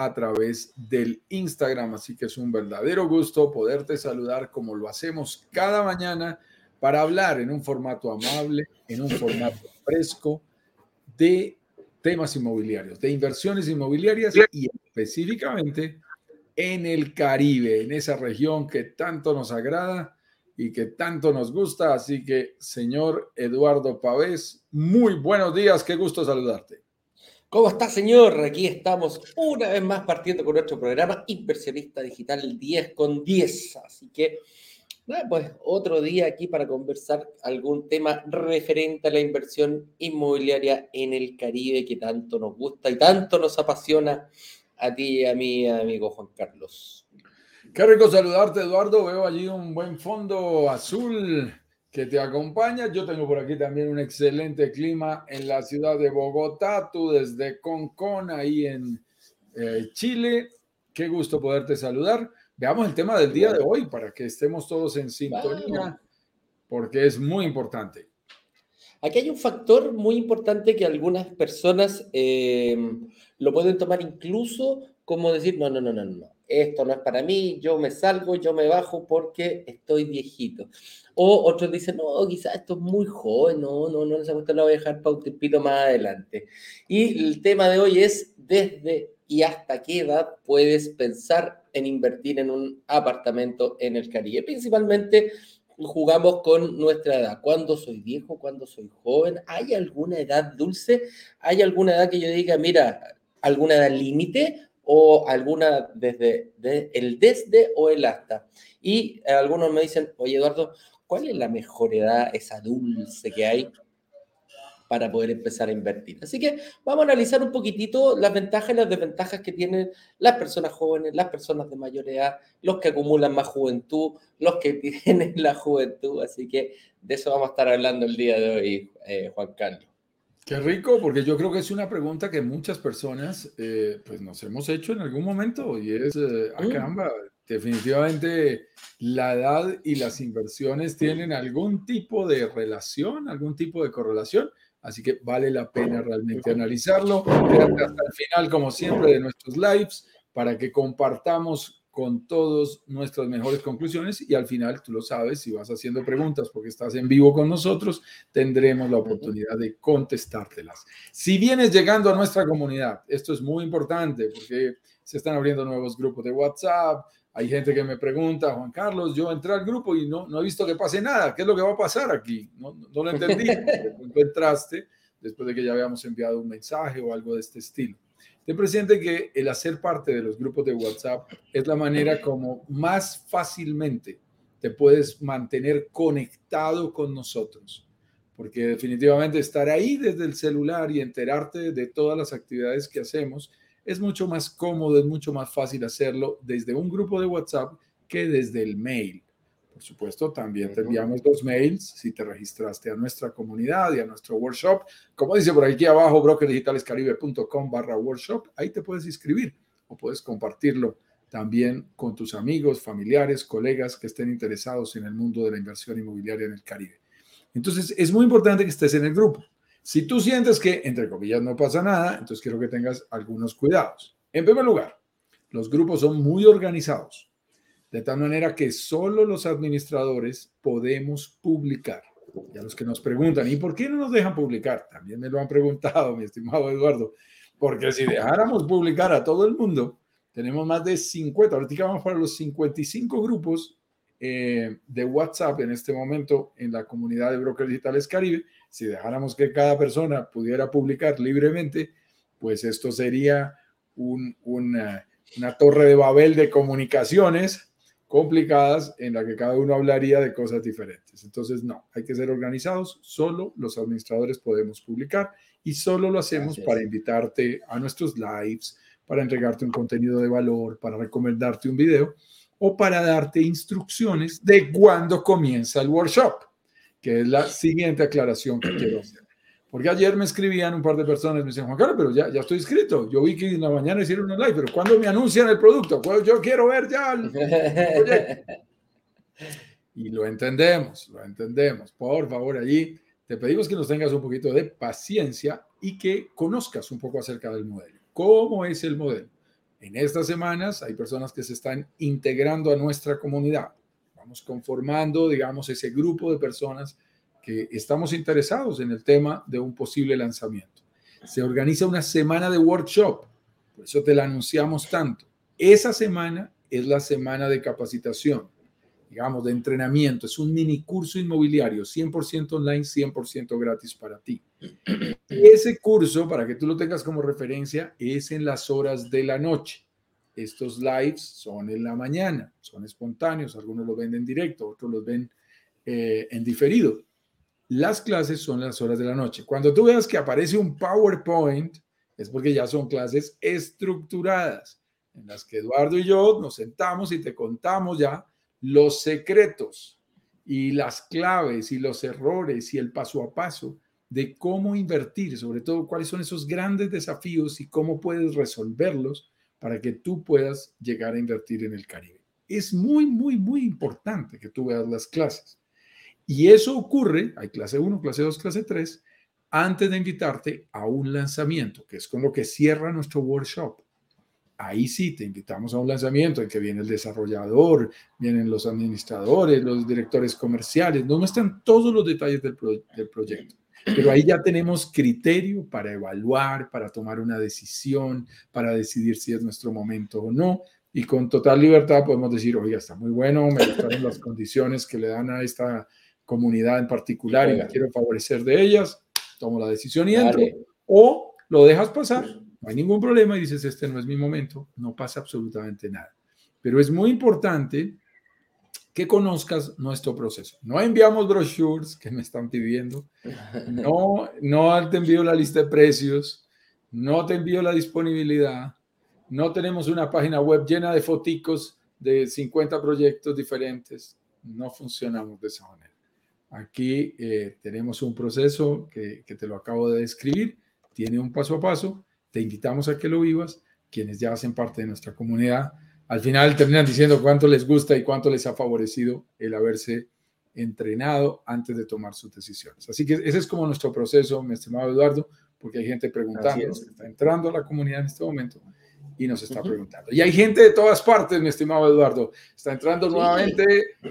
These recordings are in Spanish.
a través del Instagram. Así que es un verdadero gusto poderte saludar como lo hacemos cada mañana para hablar en un formato amable, en un formato fresco de temas inmobiliarios, de inversiones inmobiliarias y específicamente en el Caribe, en esa región que tanto nos agrada y que tanto nos gusta. Así que, señor Eduardo Pavés, muy buenos días, qué gusto saludarte. ¿Cómo está, señor? Aquí estamos una vez más partiendo con nuestro programa Inversionista Digital 10 con 10. Así que, pues otro día aquí para conversar algún tema referente a la inversión inmobiliaria en el Caribe que tanto nos gusta y tanto nos apasiona a ti y a mí, amigo Juan Carlos. Qué rico saludarte, Eduardo. Veo allí un buen fondo azul que te acompaña. Yo tengo por aquí también un excelente clima en la ciudad de Bogotá, tú desde Concon, ahí en eh, Chile. Qué gusto poderte saludar. Veamos el tema del día de hoy para que estemos todos en sintonía, porque es muy importante. Aquí hay un factor muy importante que algunas personas eh, lo pueden tomar incluso como decir, no, no, no, no, no, esto no es para mí, yo me salgo, yo me bajo porque estoy viejito. O otros dicen, no, quizás esto es muy joven, no, no, no, esa cuestión la voy a dejar para un tiempito más adelante. Y el tema de hoy es desde y hasta qué edad puedes pensar en invertir en un apartamento en el Caribe. Principalmente jugamos con nuestra edad. ¿Cuándo soy viejo? ¿Cuándo soy joven? ¿Hay alguna edad dulce? ¿Hay alguna edad que yo diga, mira, alguna edad límite? o alguna desde el desde o el hasta. Y algunos me dicen, oye Eduardo, ¿cuál es la mejor edad, esa dulce que hay para poder empezar a invertir? Así que vamos a analizar un poquitito las ventajas y las desventajas que tienen las personas jóvenes, las personas de mayor edad, los que acumulan más juventud, los que tienen la juventud. Así que de eso vamos a estar hablando el día de hoy, eh, Juan Carlos. Qué rico, porque yo creo que es una pregunta que muchas personas eh, pues nos hemos hecho en algún momento y es, eh, ah, mm. caramba, definitivamente la edad y las inversiones tienen algún tipo de relación, algún tipo de correlación, así que vale la pena realmente analizarlo. Quédate hasta el final, como siempre, de nuestros lives para que compartamos con todas nuestras mejores conclusiones y al final, tú lo sabes, si vas haciendo preguntas porque estás en vivo con nosotros, tendremos la oportunidad de contestártelas. Si vienes llegando a nuestra comunidad, esto es muy importante porque se están abriendo nuevos grupos de WhatsApp, hay gente que me pregunta, Juan Carlos, yo entré al grupo y no, no he visto que pase nada, ¿qué es lo que va a pasar aquí? No, no lo entendí, tú entraste después de que ya habíamos enviado un mensaje o algo de este estilo. Ten presente que el hacer parte de los grupos de WhatsApp es la manera como más fácilmente te puedes mantener conectado con nosotros. Porque definitivamente estar ahí desde el celular y enterarte de todas las actividades que hacemos es mucho más cómodo, es mucho más fácil hacerlo desde un grupo de WhatsApp que desde el mail. Por supuesto, también te enviamos dos mails si te registraste a nuestra comunidad y a nuestro workshop. Como dice por aquí abajo, brokerdigitalescaribe.com barra workshop, ahí te puedes inscribir o puedes compartirlo también con tus amigos, familiares, colegas que estén interesados en el mundo de la inversión inmobiliaria en el Caribe. Entonces, es muy importante que estés en el grupo. Si tú sientes que, entre comillas, no pasa nada, entonces quiero que tengas algunos cuidados. En primer lugar, los grupos son muy organizados de tal manera que solo los administradores podemos publicar. Y a los que nos preguntan, ¿y por qué no nos dejan publicar? También me lo han preguntado, mi estimado Eduardo, porque si dejáramos publicar a todo el mundo, tenemos más de 50, ahorita vamos para los 55 grupos eh, de WhatsApp en este momento en la comunidad de Brokers Digitales Caribe. Si dejáramos que cada persona pudiera publicar libremente, pues esto sería una, una torre de Babel de comunicaciones complicadas en la que cada uno hablaría de cosas diferentes. Entonces, no, hay que ser organizados, solo los administradores podemos publicar y solo lo hacemos para invitarte a nuestros lives, para entregarte un contenido de valor, para recomendarte un video o para darte instrucciones de cuándo comienza el workshop. Que es la siguiente aclaración que quiero hacer. Porque ayer me escribían un par de personas, me decían, Juan Carlos, pero ya, ya estoy inscrito. Yo vi que en la mañana hicieron un live, pero ¿cuándo me anuncian el producto? Pues yo quiero ver ya el Y lo entendemos, lo entendemos. Por favor, allí te pedimos que nos tengas un poquito de paciencia y que conozcas un poco acerca del modelo. ¿Cómo es el modelo? En estas semanas hay personas que se están integrando a nuestra comunidad. Conformando, digamos, ese grupo de personas que estamos interesados en el tema de un posible lanzamiento. Se organiza una semana de workshop, por eso te la anunciamos tanto. Esa semana es la semana de capacitación, digamos, de entrenamiento. Es un mini curso inmobiliario, 100% online, 100% gratis para ti. Ese curso, para que tú lo tengas como referencia, es en las horas de la noche. Estos lives son en la mañana, son espontáneos, algunos los ven en directo, otros los ven eh, en diferido. Las clases son las horas de la noche. Cuando tú veas que aparece un PowerPoint, es porque ya son clases estructuradas, en las que Eduardo y yo nos sentamos y te contamos ya los secretos y las claves y los errores y el paso a paso de cómo invertir, sobre todo cuáles son esos grandes desafíos y cómo puedes resolverlos para que tú puedas llegar a invertir en el Caribe. Es muy, muy, muy importante que tú veas las clases. Y eso ocurre, hay clase 1, clase 2, clase 3, antes de invitarte a un lanzamiento, que es con lo que cierra nuestro workshop. Ahí sí te invitamos a un lanzamiento en que viene el desarrollador, vienen los administradores, los directores comerciales, nos muestran todos los detalles del, del proyecto. Pero ahí ya tenemos criterio para evaluar, para tomar una decisión, para decidir si es nuestro momento o no. Y con total libertad podemos decir, oiga, está muy bueno, me gustaron las condiciones que le dan a esta comunidad en particular y la quiero favorecer de ellas, tomo la decisión y entro. O lo dejas pasar, no hay ningún problema y dices, este no es mi momento, no pasa absolutamente nada. Pero es muy importante que conozcas nuestro proceso. No enviamos brochures que me están pidiendo, no, no te envío la lista de precios, no te envío la disponibilidad, no tenemos una página web llena de foticos de 50 proyectos diferentes, no funcionamos de esa manera. Aquí eh, tenemos un proceso que, te lo acabo de describir, tiene un paso a paso, te invitamos a que lo vivas, quienes ya hacen parte de nuestra comunidad, al final terminan diciendo cuánto les gusta y cuánto les ha favorecido el haberse entrenado antes de tomar sus decisiones. Así que ese es como nuestro proceso, mi estimado Eduardo, porque hay gente preguntando, está entrando a la comunidad en este momento y nos está preguntando. Y hay gente de todas partes, mi estimado Eduardo. Está entrando nuevamente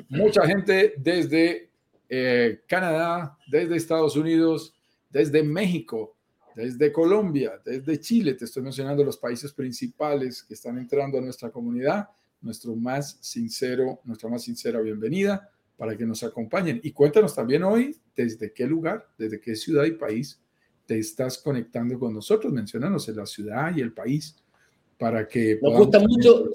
mucha gente desde eh, Canadá, desde Estados Unidos, desde México, desde Colombia, desde Chile. Te estoy mencionando los países principales que están entrando a nuestra comunidad. Nuestro más sincero, nuestra más sincera bienvenida para que nos acompañen. Y cuéntanos también hoy desde qué lugar, desde qué ciudad y país te estás conectando con nosotros. Mencionanos en la ciudad y el país para que... Nos gusta mucho,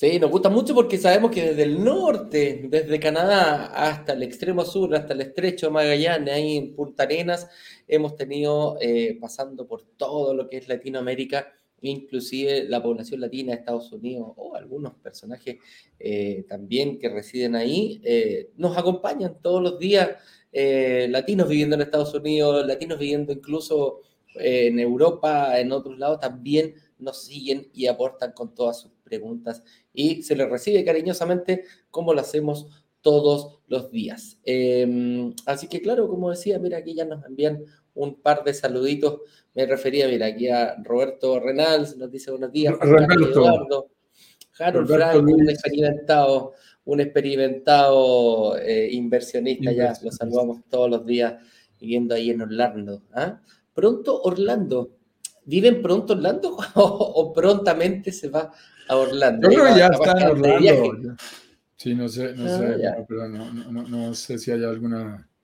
Sí, nos gusta mucho porque sabemos que desde el norte, desde Canadá hasta el extremo sur, hasta el estrecho de Magallanes, ahí en Punta Arenas, hemos tenido, eh, pasando por todo lo que es Latinoamérica, inclusive la población latina de Estados Unidos o algunos personajes eh, también que residen ahí, eh, nos acompañan todos los días, latinos viviendo en Estados Unidos, latinos viviendo incluso en Europa, en otros lados, también nos siguen y aportan con todas sus preguntas y se les recibe cariñosamente como lo hacemos todos los días. Em, así que claro, como decía, mira, aquí ya nos envían un par de saluditos. Me refería, mira, aquí a Roberto Renal, nos dice buenos días. Eduardo. Harold Frank, un experimentado, un experimentado eh, inversionista, ya lo saludamos todos los días viviendo ahí en Orlando. ¿ah? Pronto Orlando, ¿viven pronto Orlando o prontamente se va a Orlando. Yo creo que ya está en Orlando. Sí, no sé, no, ah, sé, pero no, no, no, sé si hay algún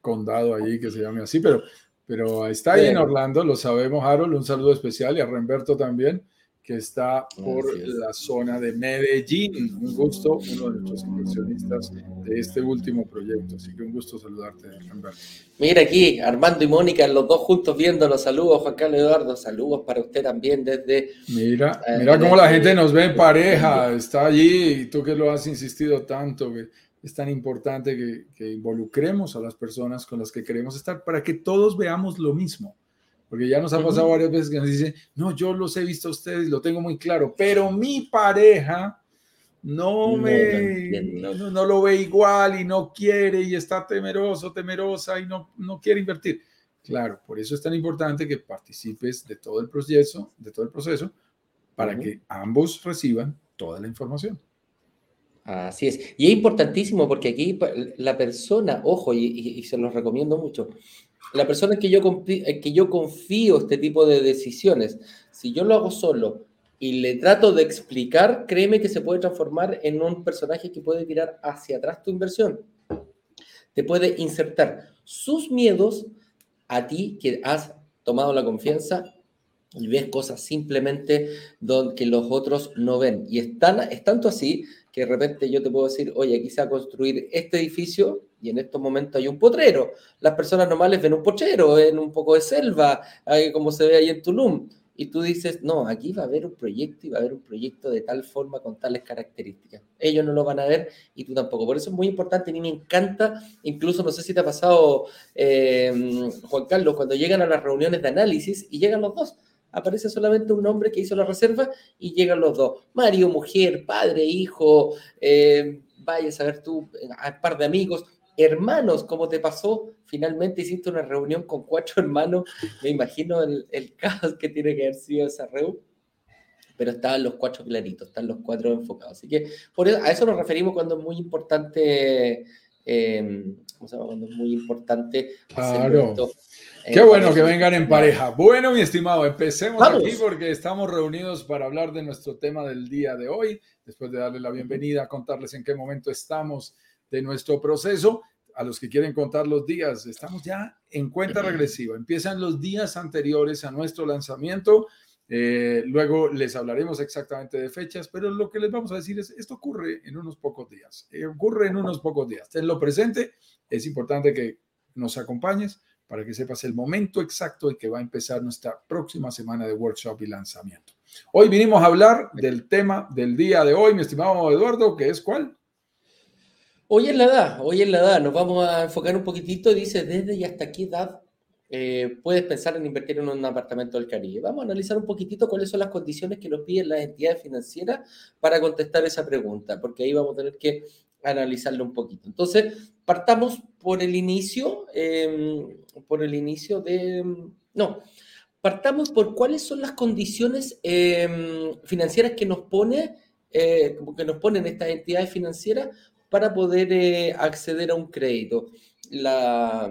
condado ahí que se llame así, pero, pero está ahí en Orlando, lo sabemos, Harold. Un saludo especial y a Remberto también que está por la zona de Medellín. Un gusto, uno de nuestros inversionistas de este último proyecto. Así que un gusto saludarte, Humberto. Mira aquí, Armando y Mónica, los dos juntos viendo los saludos. Juan Carlos Eduardo, saludos para usted también desde... Mira, eh, mira cómo la gente nos ve en pareja, está allí y tú que lo has insistido tanto, que es tan importante que, involucremos a las personas con las que queremos estar para que todos veamos lo mismo. Porque ya nos ha pasado varias veces que nos dicen, no, yo los he visto a ustedes, lo tengo muy claro, pero mi pareja no, me no, lo ve igual y no quiere y está temeroso, temerosa y no, no quiere invertir. Claro, por eso es tan importante que participes de todo el proceso, de todo el proceso, para que ambos reciban toda la información. Así es. Y es importantísimo porque aquí la persona, ojo, y, se los recomiendo mucho, la persona en que, yo confío, que yo confío este tipo de decisiones, si yo lo hago solo y le trato de explicar, créeme que se puede transformar en un personaje que puede tirar hacia atrás tu inversión. Te puede insertar sus miedos a ti que has tomado la confianza y ves cosas simplemente que los otros no ven. Y es, es tanto así que de repente yo te puedo decir, oye, aquí construir este edificio y en estos momentos hay un potrero. Las personas normales ven un potrero, en un poco de selva, como se ve ahí en Tulum. Y tú dices, no, aquí va a haber un proyecto y va a haber un proyecto de tal forma con tales características. Ellos no lo van a ver y tú tampoco. Por eso es muy importante, a mí me encanta, incluso no sé si te ha pasado, eh, Juan Carlos, cuando llegan a las reuniones de análisis y llegan los dos aparece solamente un hombre que hizo la reserva y llegan los dos. Mario, mujer, padre, hijo, eh, a saber tú, un par de amigos, hermanos, ¿cómo te pasó? Finalmente hiciste una reunión con cuatro hermanos. Me imagino el, caos que tiene que haber sido esa reunión. Pero estaban los cuatro claritos, están los cuatro enfocados. Así que por a eso nos referimos cuando es muy importante. Eh, ¿Cómo se llama? Cuando es muy importante claro. Qué bueno que vengan en pareja. Bueno, mi estimado, empecemos aquí porque estamos reunidos para hablar de nuestro tema del día de hoy. Después de darle la bienvenida, contarles en qué momento estamos de nuestro proceso. A los que quieren contar los días, estamos ya en cuenta regresiva. Empiezan los días anteriores a nuestro lanzamiento. Eh, luego les hablaremos exactamente de fechas, pero lo que les vamos a decir es, esto ocurre en unos pocos días. Eh, ocurre en unos pocos días. En lo presente, es importante que nos acompañes para que sepas el momento exacto en que va a empezar nuestra próxima semana de workshop y lanzamiento. Hoy vinimos a hablar del tema del día de hoy, mi estimado Eduardo, que es cuál? Hoy en la edad, hoy en la edad, nos vamos a enfocar un poquitito, dice desde y hasta qué edad eh, puedes pensar en invertir en un apartamento del Caribe. Vamos a analizar un poquitito cuáles son las condiciones que nos piden las entidades financieras para contestar esa pregunta, porque ahí vamos a tener que analizarlo un poquito. Entonces, partamos por el inicio, em, por el inicio de... No, partamos por cuáles son las condiciones em, financieras que nos pone, eh, que nos ponen estas entidades financieras para poder eh, acceder a un crédito. La,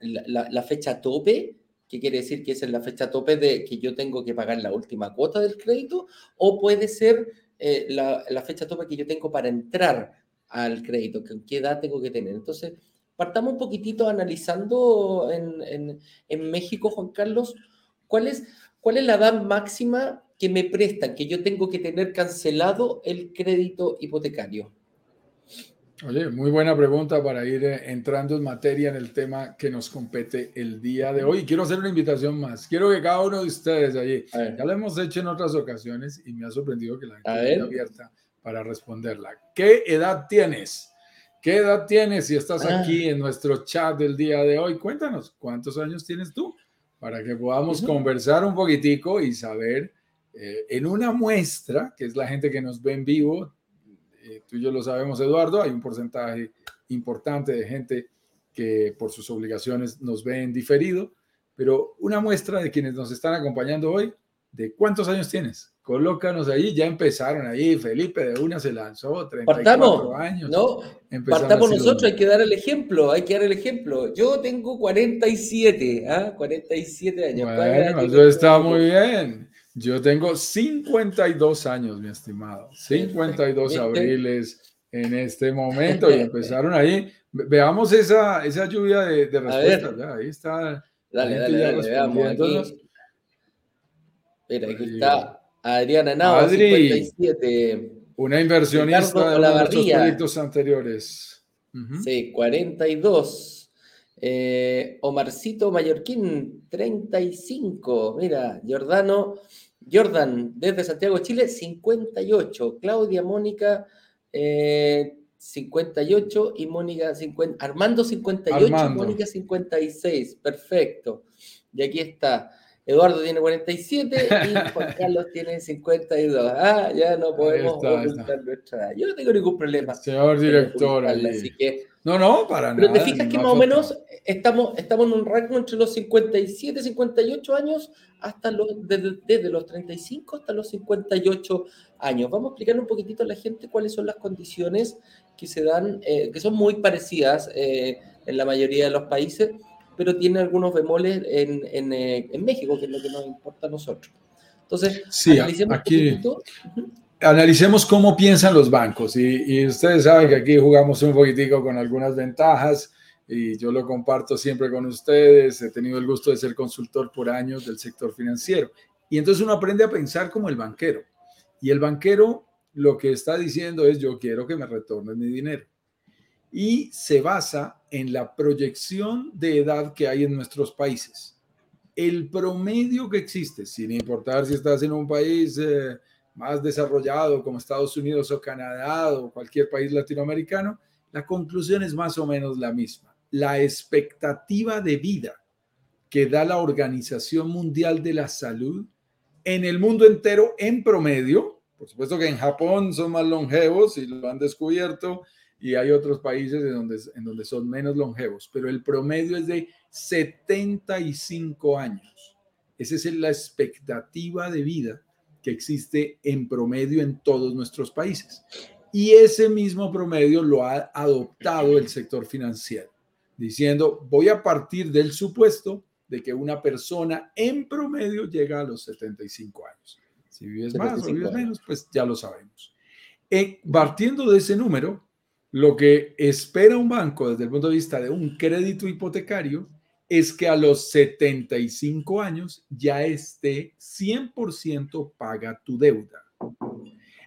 la, fecha tope, que quiere decir que esa es la fecha tope de que yo tengo que pagar la última cuota del crédito, o puede ser eh, la, la, fecha tope que yo tengo para entrar al crédito, qué edad tengo que tener. Entonces, partamos un poquitito analizando en, en, México, Juan Carlos, ¿cuál es, cuál es la edad máxima que me prestan, que yo tengo que tener cancelado el crédito hipotecario. Oye, muy buena pregunta para ir eh, entrando en materia en el tema que nos compete el día de hoy. Quiero hacer una invitación más. Quiero que cada uno de ustedes allí, ya lo hemos hecho en otras ocasiones y me ha sorprendido que la gente esté abierta para responderla. ¿Qué edad tienes? ¿Qué edad tienes si estás ah. aquí en nuestro chat del día de hoy? Cuéntanos, ¿cuántos años tienes tú? Para que podamos conversar un poquitico y saber eh, en una muestra, que es la gente que nos ve en vivo, eh, tú y yo lo sabemos, Eduardo, hay un porcentaje importante de gente que por sus obligaciones nos ve en diferido, pero una muestra de quienes nos están acompañando hoy, de cuántos años tienes. Colócanos ahí, ya empezaron ahí, Felipe de una se lanzó, 34 partamos, años. No, partamos nosotros, hay que dar el ejemplo, hay que dar el ejemplo. Yo tengo 47, ¿ah? 47 años. Bueno, eso está muy bien. Yo tengo 52 años, mi estimado. 52 abriles en este momento y empezaron ahí. Veamos esa, esa lluvia de, de respuestas. Ya, ahí está. Dale, dale, dale, veamos aquí. Mira, aquí está Adriana Nava, 57. Una inversionista de nuestros proyectos anteriores. Sí, 42. Eh, Omarcito Mallorquín, 35. Mira, Jordano, Jordan, desde Santiago, Chile, 58. Claudia Mónica, 58 y Mónica 50, Armando 58 y Mónica 56, perfecto. Y aquí está. Eduardo tiene 47 y Juan Carlos tiene 52. Ah, ya no podemos ocultar nuestra edad. Yo no tengo ningún problema. Señor director, así que no, no, para nada. Pero te fijas que más o menos estamos, estamos en un rango entre los 57, 58 años hasta los, desde, los 35 hasta los 58 años. Vamos a explicar un poquitito a la gente cuáles son las condiciones que se dan, eh, que son muy parecidas eh, en la mayoría de los países, pero tiene algunos bemoles en, en, eh, en, México, que es lo que nos importa a nosotros. Entonces, sí, aquí, analicemos cómo piensan los bancos. Y, ustedes saben que aquí jugamos un poquitico con algunas ventajas y yo lo comparto siempre con ustedes. He tenido el gusto de ser consultor por años del sector financiero. Y entonces uno aprende a pensar como el banquero. Y el banquero lo que está diciendo es yo quiero que me retornen mi dinero. Y se basa en la proyección de edad que hay en nuestros países. El promedio que existe, sin importar si estás en un país... Eh, más desarrollado como Estados Unidos o Canadá o cualquier país latinoamericano, la conclusión es más o menos la misma. La expectativa de vida que da la Organización Mundial de la Salud en el mundo entero en promedio, por supuesto que en Japón son más longevos y lo han descubierto, y hay otros países en donde, en donde son menos longevos, pero el promedio es de 75 años. Esa es la expectativa de vida que existe en promedio en todos nuestros países. Y ese mismo promedio lo ha adoptado el sector financiero, diciendo, voy a partir del supuesto de que una persona en promedio llega a los 75 años. Si vives más o vives menos, pues ya lo sabemos. Eh, partiendo de ese número, lo que espera un banco desde el punto de vista de un crédito hipotecario es que a los 75 años ya esté 100% paga tu deuda.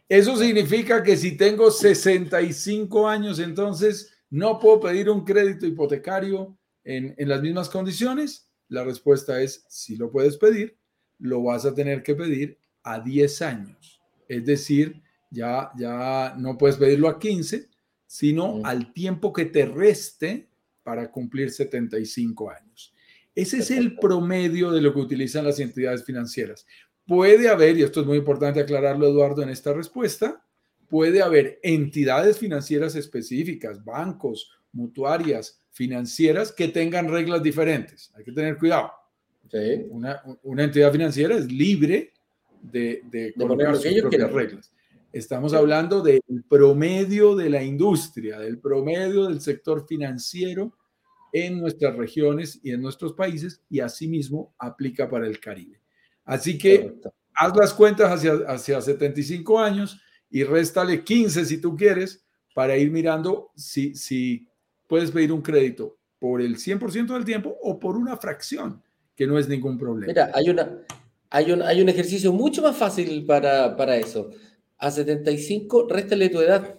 Eso significa que si tengo 65 años, entonces no puedo pedir un crédito hipotecario en, en las mismas condiciones. La respuesta es, si lo puedes pedir, lo vas a tener que pedir a 10 años. Es decir, ya, ya no puedes pedirlo a 15, sino al tiempo que te reste para cumplir 75 años. Ese es el promedio de lo que utilizan las entidades financieras. Puede haber, y esto es muy importante aclararlo, Eduardo, en esta respuesta, puede haber entidades financieras específicas, bancos, mutuarias, financieras, que tengan reglas diferentes. Hay que tener cuidado. Una, entidad financiera es libre de, de, colocar sus propias reglas. Estamos hablando del promedio de la industria, del promedio del sector financiero en nuestras regiones y en nuestros países y asimismo aplica para el Caribe. Así que haz las cuentas hacia, hacia 75 años y réstale 15 si tú quieres para ir mirando si, si puedes pedir un crédito por el 100% del tiempo o por una fracción, que no es ningún problema. Mira, hay, una, hay, un, hay un ejercicio mucho más fácil para, para eso a 75, réstale tu edad.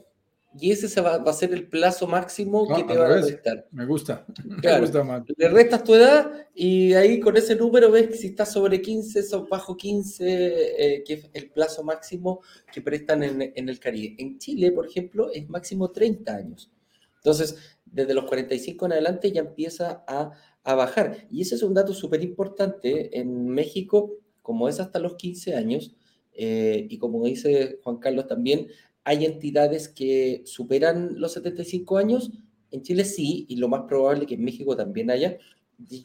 Y ese va, a ser el plazo máximo que te va a restar. Me gusta. me gusta más. Le restas tu edad y ahí con ese número ves si estás sobre 15 o bajo 15, eh, que es el plazo máximo que prestan en, en, el Caribe. En Chile, por ejemplo, es máximo 30 años. Entonces, desde los 45 en adelante ya empieza a, a bajar. Y ese es un dato súper importante. En México, como es hasta los 15 años, eh, y como dice Juan Carlos también, hay entidades que superan los 75 años. En Chile sí, y lo más probable que en México también haya.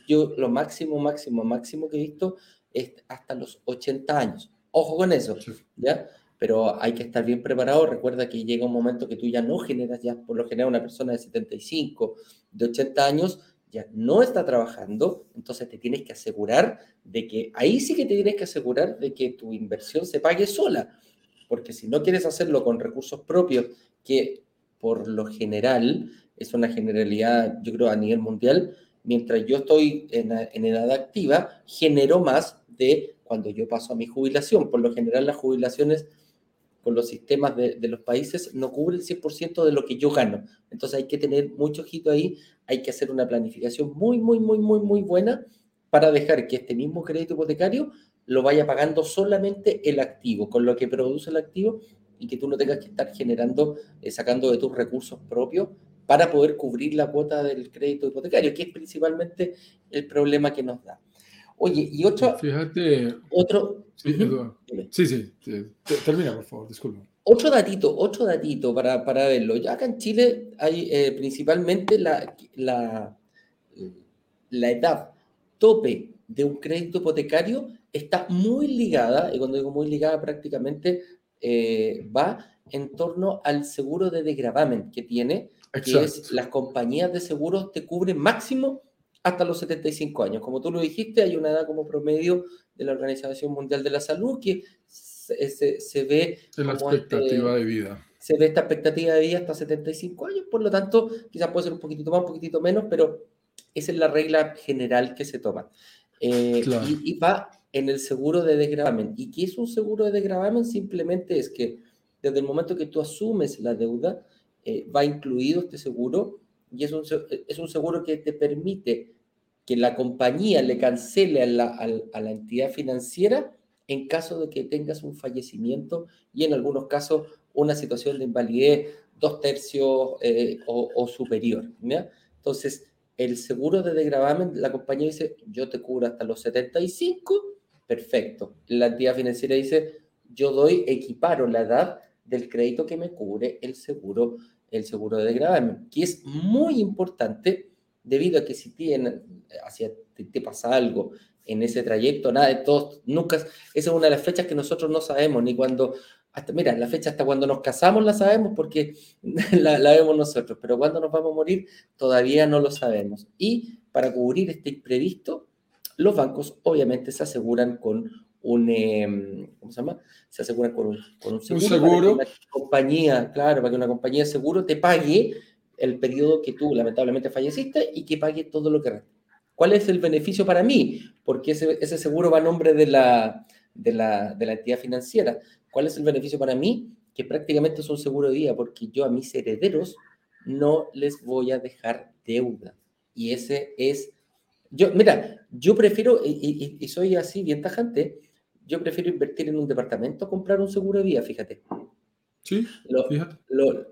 Yo lo máximo, máximo, máximo que he visto es hasta los 80 años. Ojo con eso, ¿ya? Pero hay que estar bien preparado. Recuerda que llega un momento que tú ya no generas, ya por lo general una persona de 75, de 80 años, ya no está trabajando, entonces te tienes que asegurar de que, ahí sí que te tienes que asegurar de que tu inversión se pague sola, porque si no quieres hacerlo con recursos propios, que por lo general es una generalidad, yo creo, a nivel mundial, mientras yo estoy en, edad activa, genero más de cuando yo paso a mi jubilación. Por lo general las jubilaciones con los sistemas de, los países no cubre el 100% de lo que yo gano. Entonces hay que tener mucho ojito ahí, hay que hacer una planificación muy, muy, muy, muy, muy buena para dejar que este mismo crédito hipotecario lo vaya pagando solamente el activo, con lo que produce el activo y que tú no tengas que estar generando, eh, sacando de tus recursos propios para poder cubrir la cuota del crédito hipotecario, que es principalmente el problema que nos da. Oye, y otro... Fíjate... Otro... Sí, sí, termina, por favor, disculpa. Otro datito, otro datito para, para verlo. Ya acá en Chile hay eh, principalmente la, la, la edad tope de un crédito hipotecario está muy ligada, y cuando digo muy ligada prácticamente eh, va en torno al seguro de desgravamen que tiene, que es las compañías de seguros te cubren máximo hasta los 75 años. Como tú lo dijiste, hay una edad como promedio de la Organización Mundial de la Salud que se, se, ve... la este expectativa de vida. Se ve esta expectativa de vida hasta 75 años, por lo tanto, quizás puede ser un poquitito más, un poquitito menos, pero esa es la regla general que se toma. Eh, y, y, va en el seguro de desgravamen. ¿Y qué es un seguro de desgravamen? Simplemente es que desde el momento que tú asumes la deuda, eh, va incluido este seguro y es un, es un seguro que te permite que la compañía le cancele a la, a la entidad financiera en caso de que tengas un fallecimiento y en algunos casos una situación de invalidez dos tercios eh, o, superior. Entonces, el seguro de desgravamen, la compañía dice, yo te cubro hasta los 75, perfecto. La entidad financiera dice, yo doy, equiparo la edad del crédito que me cubre el seguro, el seguro de desgravamen, que es muy importante debido a que si tienen, hacia, te pasa algo en ese trayecto, nada de todos, nunca, esa es una de las fechas que nosotros no sabemos, ni cuando, hasta, mira, la fecha hasta cuando nos casamos la sabemos porque la, la vemos nosotros, pero cuando nos vamos a morir todavía no lo sabemos. Y para cubrir este imprevisto, los bancos obviamente se aseguran con un, em, ¿cómo se llama? Se aseguran con un, con un seguro. Un seguro. Para que una compañía, claro, para que una compañía de seguro te pague el periodo que tú lamentablemente falleciste y que pague todo lo que resta. ¿Cuál es el beneficio para mí? Porque ese, ese seguro va a nombre de la, de, la, de la entidad financiera. ¿Cuál es el beneficio para mí? Que prácticamente es un seguro de vida, porque yo a mis herederos no les voy a dejar deuda. Y ese es, yo, mira, yo prefiero, y, y soy así bien tajante, yo prefiero invertir en un departamento, comprar un seguro de vida, fíjate. Sí, lo,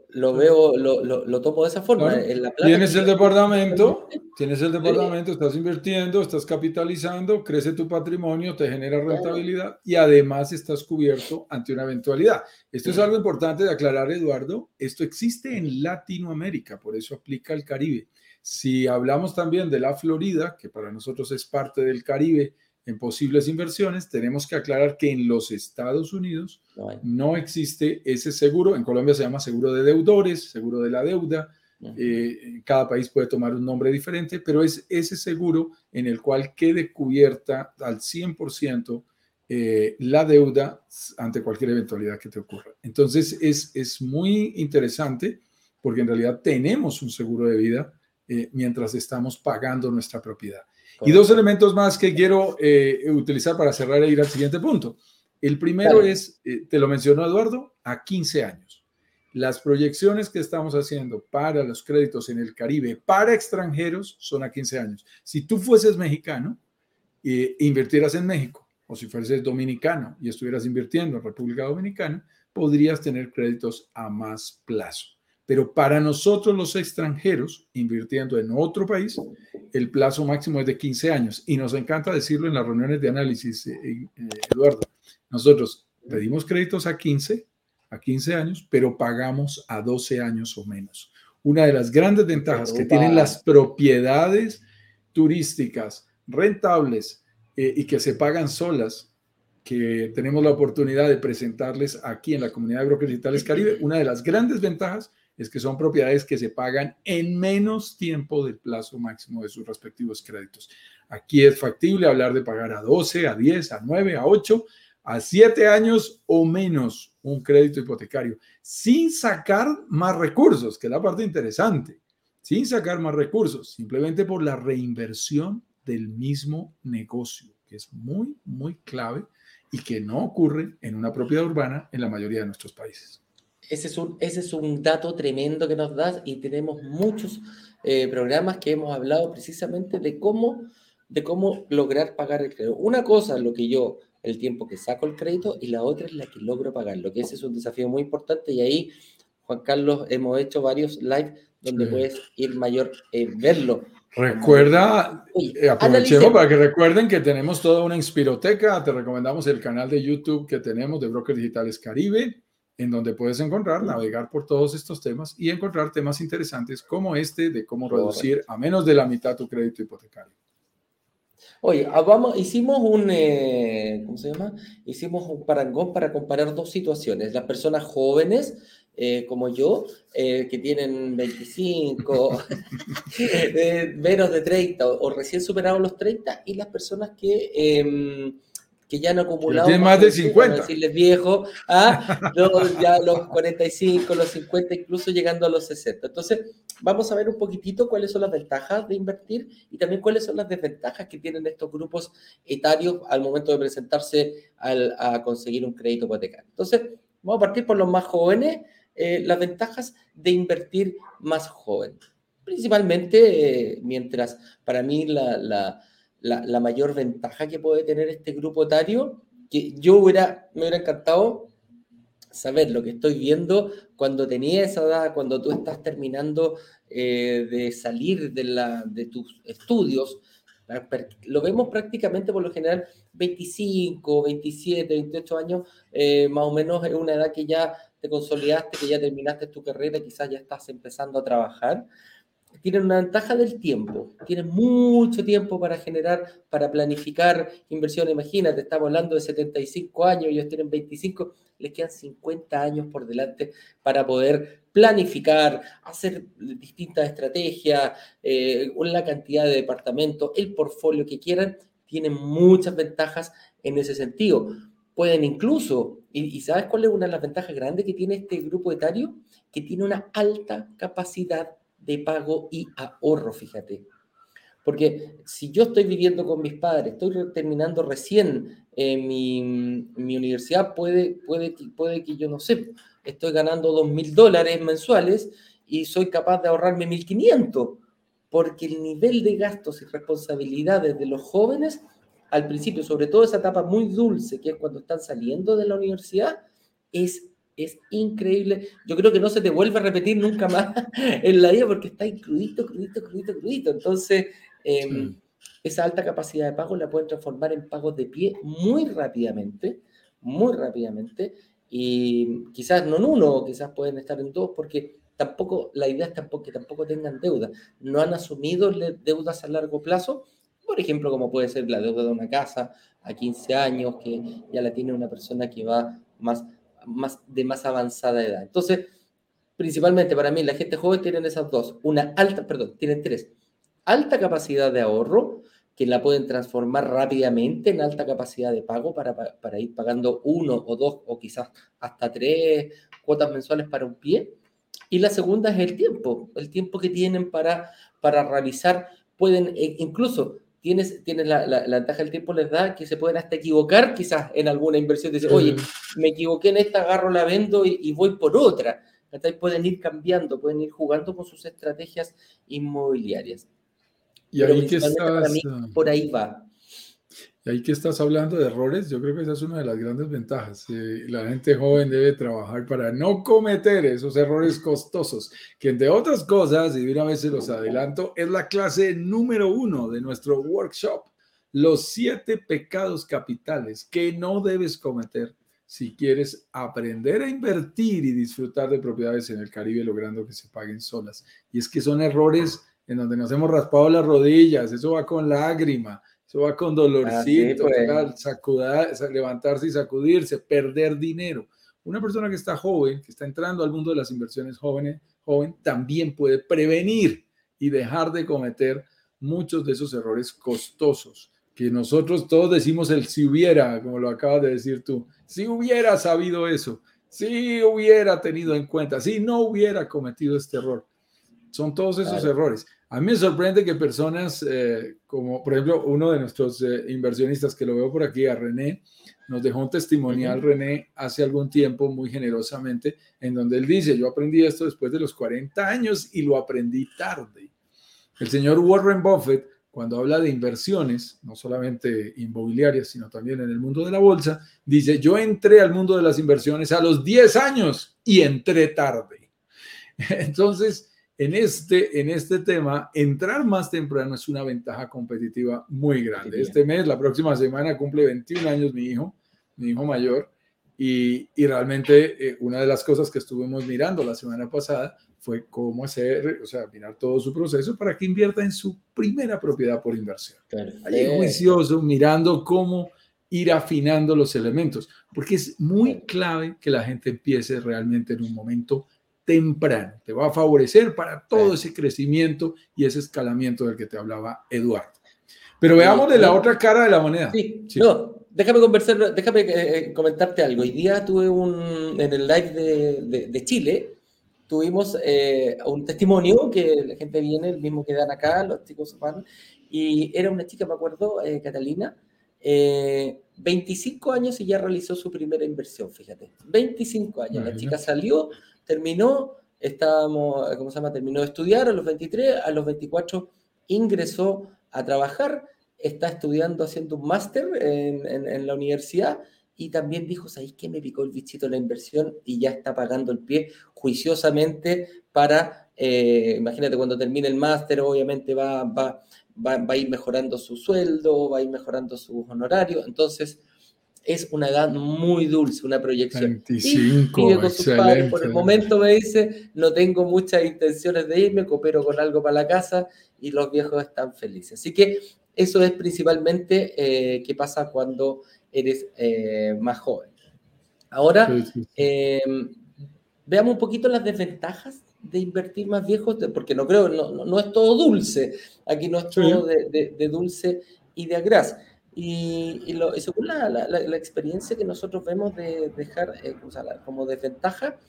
lo, veo, lo, lo, tomo de esa forma. tienes el departamento, tienes el departamento, estás invirtiendo, estás capitalizando, crece tu patrimonio, te genera rentabilidad y además estás cubierto ante una eventualidad. Esto es algo importante de aclarar, Eduardo. Esto existe en Latinoamérica, por eso aplica al Caribe. Si hablamos también de la Florida, que para nosotros es parte del Caribe, en posibles inversiones, tenemos que aclarar que en los Estados Unidos no, existe ese seguro. En Colombia se llama seguro de deudores, seguro de la deuda. Eh, cada país puede tomar un nombre diferente, pero es ese seguro en el cual quede cubierta al 100% eh, la deuda ante cualquier eventualidad que te ocurra. Entonces es, es muy interesante porque en realidad tenemos un seguro de vida eh, mientras estamos pagando nuestra propiedad. Y dos elementos más que quiero eh, utilizar para cerrar e ir al siguiente punto. El primero es, eh, te lo mencionó Eduardo, a 15 años. Las proyecciones que estamos haciendo para los créditos en el Caribe para extranjeros son a 15 años. Si tú fueses mexicano e invirtieras en México, o si fueses dominicano y estuvieras invirtiendo en República Dominicana, podrías tener créditos a más plazo. Pero para nosotros los extranjeros, invirtiendo en otro país, el plazo máximo es de 15 años. Y nos encanta decirlo en las reuniones de análisis, eh, eh, Eduardo. Nosotros pedimos créditos a 15, a 15 años, pero pagamos a 12 años o menos. Una de las grandes ventajas que tienen las propiedades turísticas rentables eh, y que se pagan solas, que tenemos la oportunidad de presentarles aquí en la comunidad de brokers digitales Caribe, una de las grandes ventajas es que son propiedades que se pagan en menos tiempo del plazo máximo de sus respectivos créditos. Aquí es factible hablar de pagar a 12, a 10, a 9, a 8, a 7 años o menos un crédito hipotecario, sin sacar más recursos, que es la parte interesante, sin sacar más recursos, simplemente por la reinversión del mismo negocio, que es muy, muy clave y que no ocurre en una propiedad urbana en la mayoría de nuestros países. Ese es, un, ese es un dato tremendo que nos das y tenemos muchos eh, programas que hemos hablado precisamente de cómo, de cómo lograr pagar el crédito. Una cosa, lo que yo el tiempo que saco el crédito y la otra es la que logro pagarlo, que ese es un desafío muy importante y ahí, Juan Carlos, hemos hecho varios live donde puedes ir mayor, eh, verlo. Recuerda, eh, aprovechemos para que recuerden que tenemos toda una inspiroteca, te recomendamos el canal de YouTube que tenemos de Brokers Digitales Caribe, en donde puedes encontrar, navegar por todos estos temas y encontrar temas interesantes como este de cómo reducir a menos de la mitad tu crédito hipotecario. Oye, ah, vamos, hicimos un, eh, ¿cómo se llama? Hicimos un parangón para comparar dos situaciones. Las personas jóvenes, eh, como yo, eh, que tienen 25, menos de 30 o, o, recién superados los 30, y las personas que em, que ya han acumulado. Tienen más de 50. decirles viejo, ¿ah? los, ya los 45, los 50, incluso llegando a los 60. Entonces, vamos a ver un poquitito cuáles son las ventajas de invertir y también cuáles son las desventajas que tienen estos grupos etarios al momento de presentarse a conseguir un crédito hipotecario. Entonces, vamos a partir por los más jóvenes, eh, las ventajas de invertir más joven. Principalmente, eh, mientras para mí la la, mayor ventaja que puede tener este grupo etario, que yo hubiera, me hubiera encantado saber lo que estoy viendo cuando tenía esa edad, cuando tú estás terminando eh, de salir de, la, de tus estudios, lo vemos prácticamente por lo general 25, 27, 28 años, eh, más o menos es una edad que ya te consolidaste, que ya terminaste tu carrera, quizás ya estás empezando a trabajar tienen una ventaja del tiempo, tienen mucho tiempo para generar, para planificar inversiones. Imagínate, estamos hablando de 75 años, ellos tienen 25, les quedan 50 años por delante para poder planificar, hacer distintas estrategias, eh, la cantidad de departamentos, el portfolio que quieran, tienen muchas ventajas en ese sentido. Pueden incluso, y, y ¿sabes cuál es una de las ventajas grandes que tiene este grupo etario? Que tiene una alta capacidad de pago y ahorro, fíjate. Porque si yo estoy viviendo con mis padres, estoy terminando recién eh, mi, mi, universidad, puede, puede, puede que yo no sé, estoy ganando dos mil dólares mensuales y soy capaz de ahorrarme 1.500, porque el nivel de gastos y responsabilidades de los jóvenes, al principio, sobre todo esa etapa muy dulce, que es cuando están saliendo de la universidad, es es increíble. Yo creo que no se te vuelve a repetir nunca más en la vida porque está crudito, crudito, crudito, crudito. Entonces, em, esa alta capacidad de pago la pueden transformar en pagos de pie muy rápidamente, muy rápidamente. Y quizás no en uno, quizás pueden estar en dos, porque tampoco, la idea es tampoco, que tampoco tengan deuda. No han asumido deudas a largo plazo, por ejemplo, como puede ser la deuda de una casa a 15 años, que ya la tiene una persona que va más más, de más avanzada edad. Entonces, principalmente para mí, la gente joven tienen esas dos. Una alta, perdón, tienen tres. Alta capacidad de ahorro, que la pueden transformar rápidamente en alta capacidad de pago para, para, ir pagando uno o dos o quizás hasta tres cuotas mensuales para un pie. Y la segunda es el tiempo, el tiempo que tienen para, para realizar, pueden e, incluso tienes, tienes la, la, ventaja del tiempo les da que se pueden hasta equivocar quizás en alguna inversión. Dicen, oye, me equivoqué en esta, agarro la vendo y, voy por otra. Entonces pueden ir cambiando, pueden ir jugando con sus estrategias inmobiliarias. Y ahí que estás, por ahí va. Y ahí que estás hablando de errores, yo creo que esa es una de las grandes ventajas. La gente joven debe trabajar para no cometer esos errores costosos, que entre otras cosas, y de una vez se los adelanto, es la clase número uno de nuestro workshop, los siete pecados capitales que no debes cometer si quieres aprender a invertir y disfrutar de propiedades en el Caribe logrando que se paguen solas. Y es que son errores en donde nos hemos raspado las rodillas, eso va con lágrima, eso va con dolorcito, pues. levantarse y sacudirse, perder dinero. Una persona que está joven, que está entrando al mundo de las inversiones jóvenes, joven, también puede prevenir y dejar de cometer muchos de esos errores costosos que nosotros todos decimos el si hubiera, como lo acabas de decir tú, si hubiera sabido eso, si hubiera tenido en cuenta, si no hubiera cometido este error. Son todos esos errores. A mí me sorprende que personas eh, como, por ejemplo, uno de nuestros eh, inversionistas que lo veo por aquí, a René, nos dejó un testimonial, René, hace algún tiempo, muy generosamente, en donde él dice, yo aprendí esto después de los 40 años y lo aprendí tarde. El señor Warren Buffett, cuando habla de inversiones, no solamente inmobiliarias, sino también en el mundo de la bolsa, dice, yo entré al mundo de las inversiones a los 10 años y entré tarde. Entonces, en este, en este tema, entrar más temprano es una ventaja competitiva muy grande. Este mes, la próxima semana, cumple 21 años mi hijo, mi hijo mayor, y, y realmente eh, una de las cosas que estuvimos mirando la semana pasada fue cómo hacer, o sea, mirar todo su proceso para que invierta en su primera propiedad por inversión. Ahí juicioso, mirando cómo ir afinando los elementos, porque es muy clave que la gente empiece realmente en un momento temprano. Te va a favorecer para todo ese crecimiento y ese escalamiento del que te hablaba Eduardo. Pero veamos de la otra cara de la moneda. Sí, no, déjame conversar, déjame eh, comentarte algo. Hoy día tuve un, en el live de, de Chile, tuvimos eh, un testimonio que la gente viene, el mismo que dan acá, los chicos van, y era una chica, me acuerdo, eh, Catalina, 25 eh, años y ya realizó su primera inversión, fíjate, 25 años, la chica salió, terminó, estábamos, ¿cómo se llama? Terminó de estudiar a los 23, a los 24 ingresó a trabajar, está estudiando, haciendo un máster en, la universidad, y también dijo, ¿sabéis qué? Me picó el bichito la inversión y ya está pagando el pie juiciosamente para, eh, imagínate, cuando termine el máster, obviamente va, va, va, va, a ir mejorando su sueldo, va a ir mejorando sus honorarios. Entonces, es una edad muy dulce, una proyección. 25, y con sus padres. Por el momento me dice, no tengo muchas intenciones de irme, coopero con algo para la casa y los viejos están felices. Así que eso es principalmente eh, qué pasa cuando eres eh, más joven. Ahora, em, veamos un poquito las desventajas de invertir más viejos, porque no creo, no, no, es todo dulce, aquí no es todo de, dulce y de agraz. Y, y, lo, según la, la, experiencia que nosotros vemos de dejar eh, como desventaja,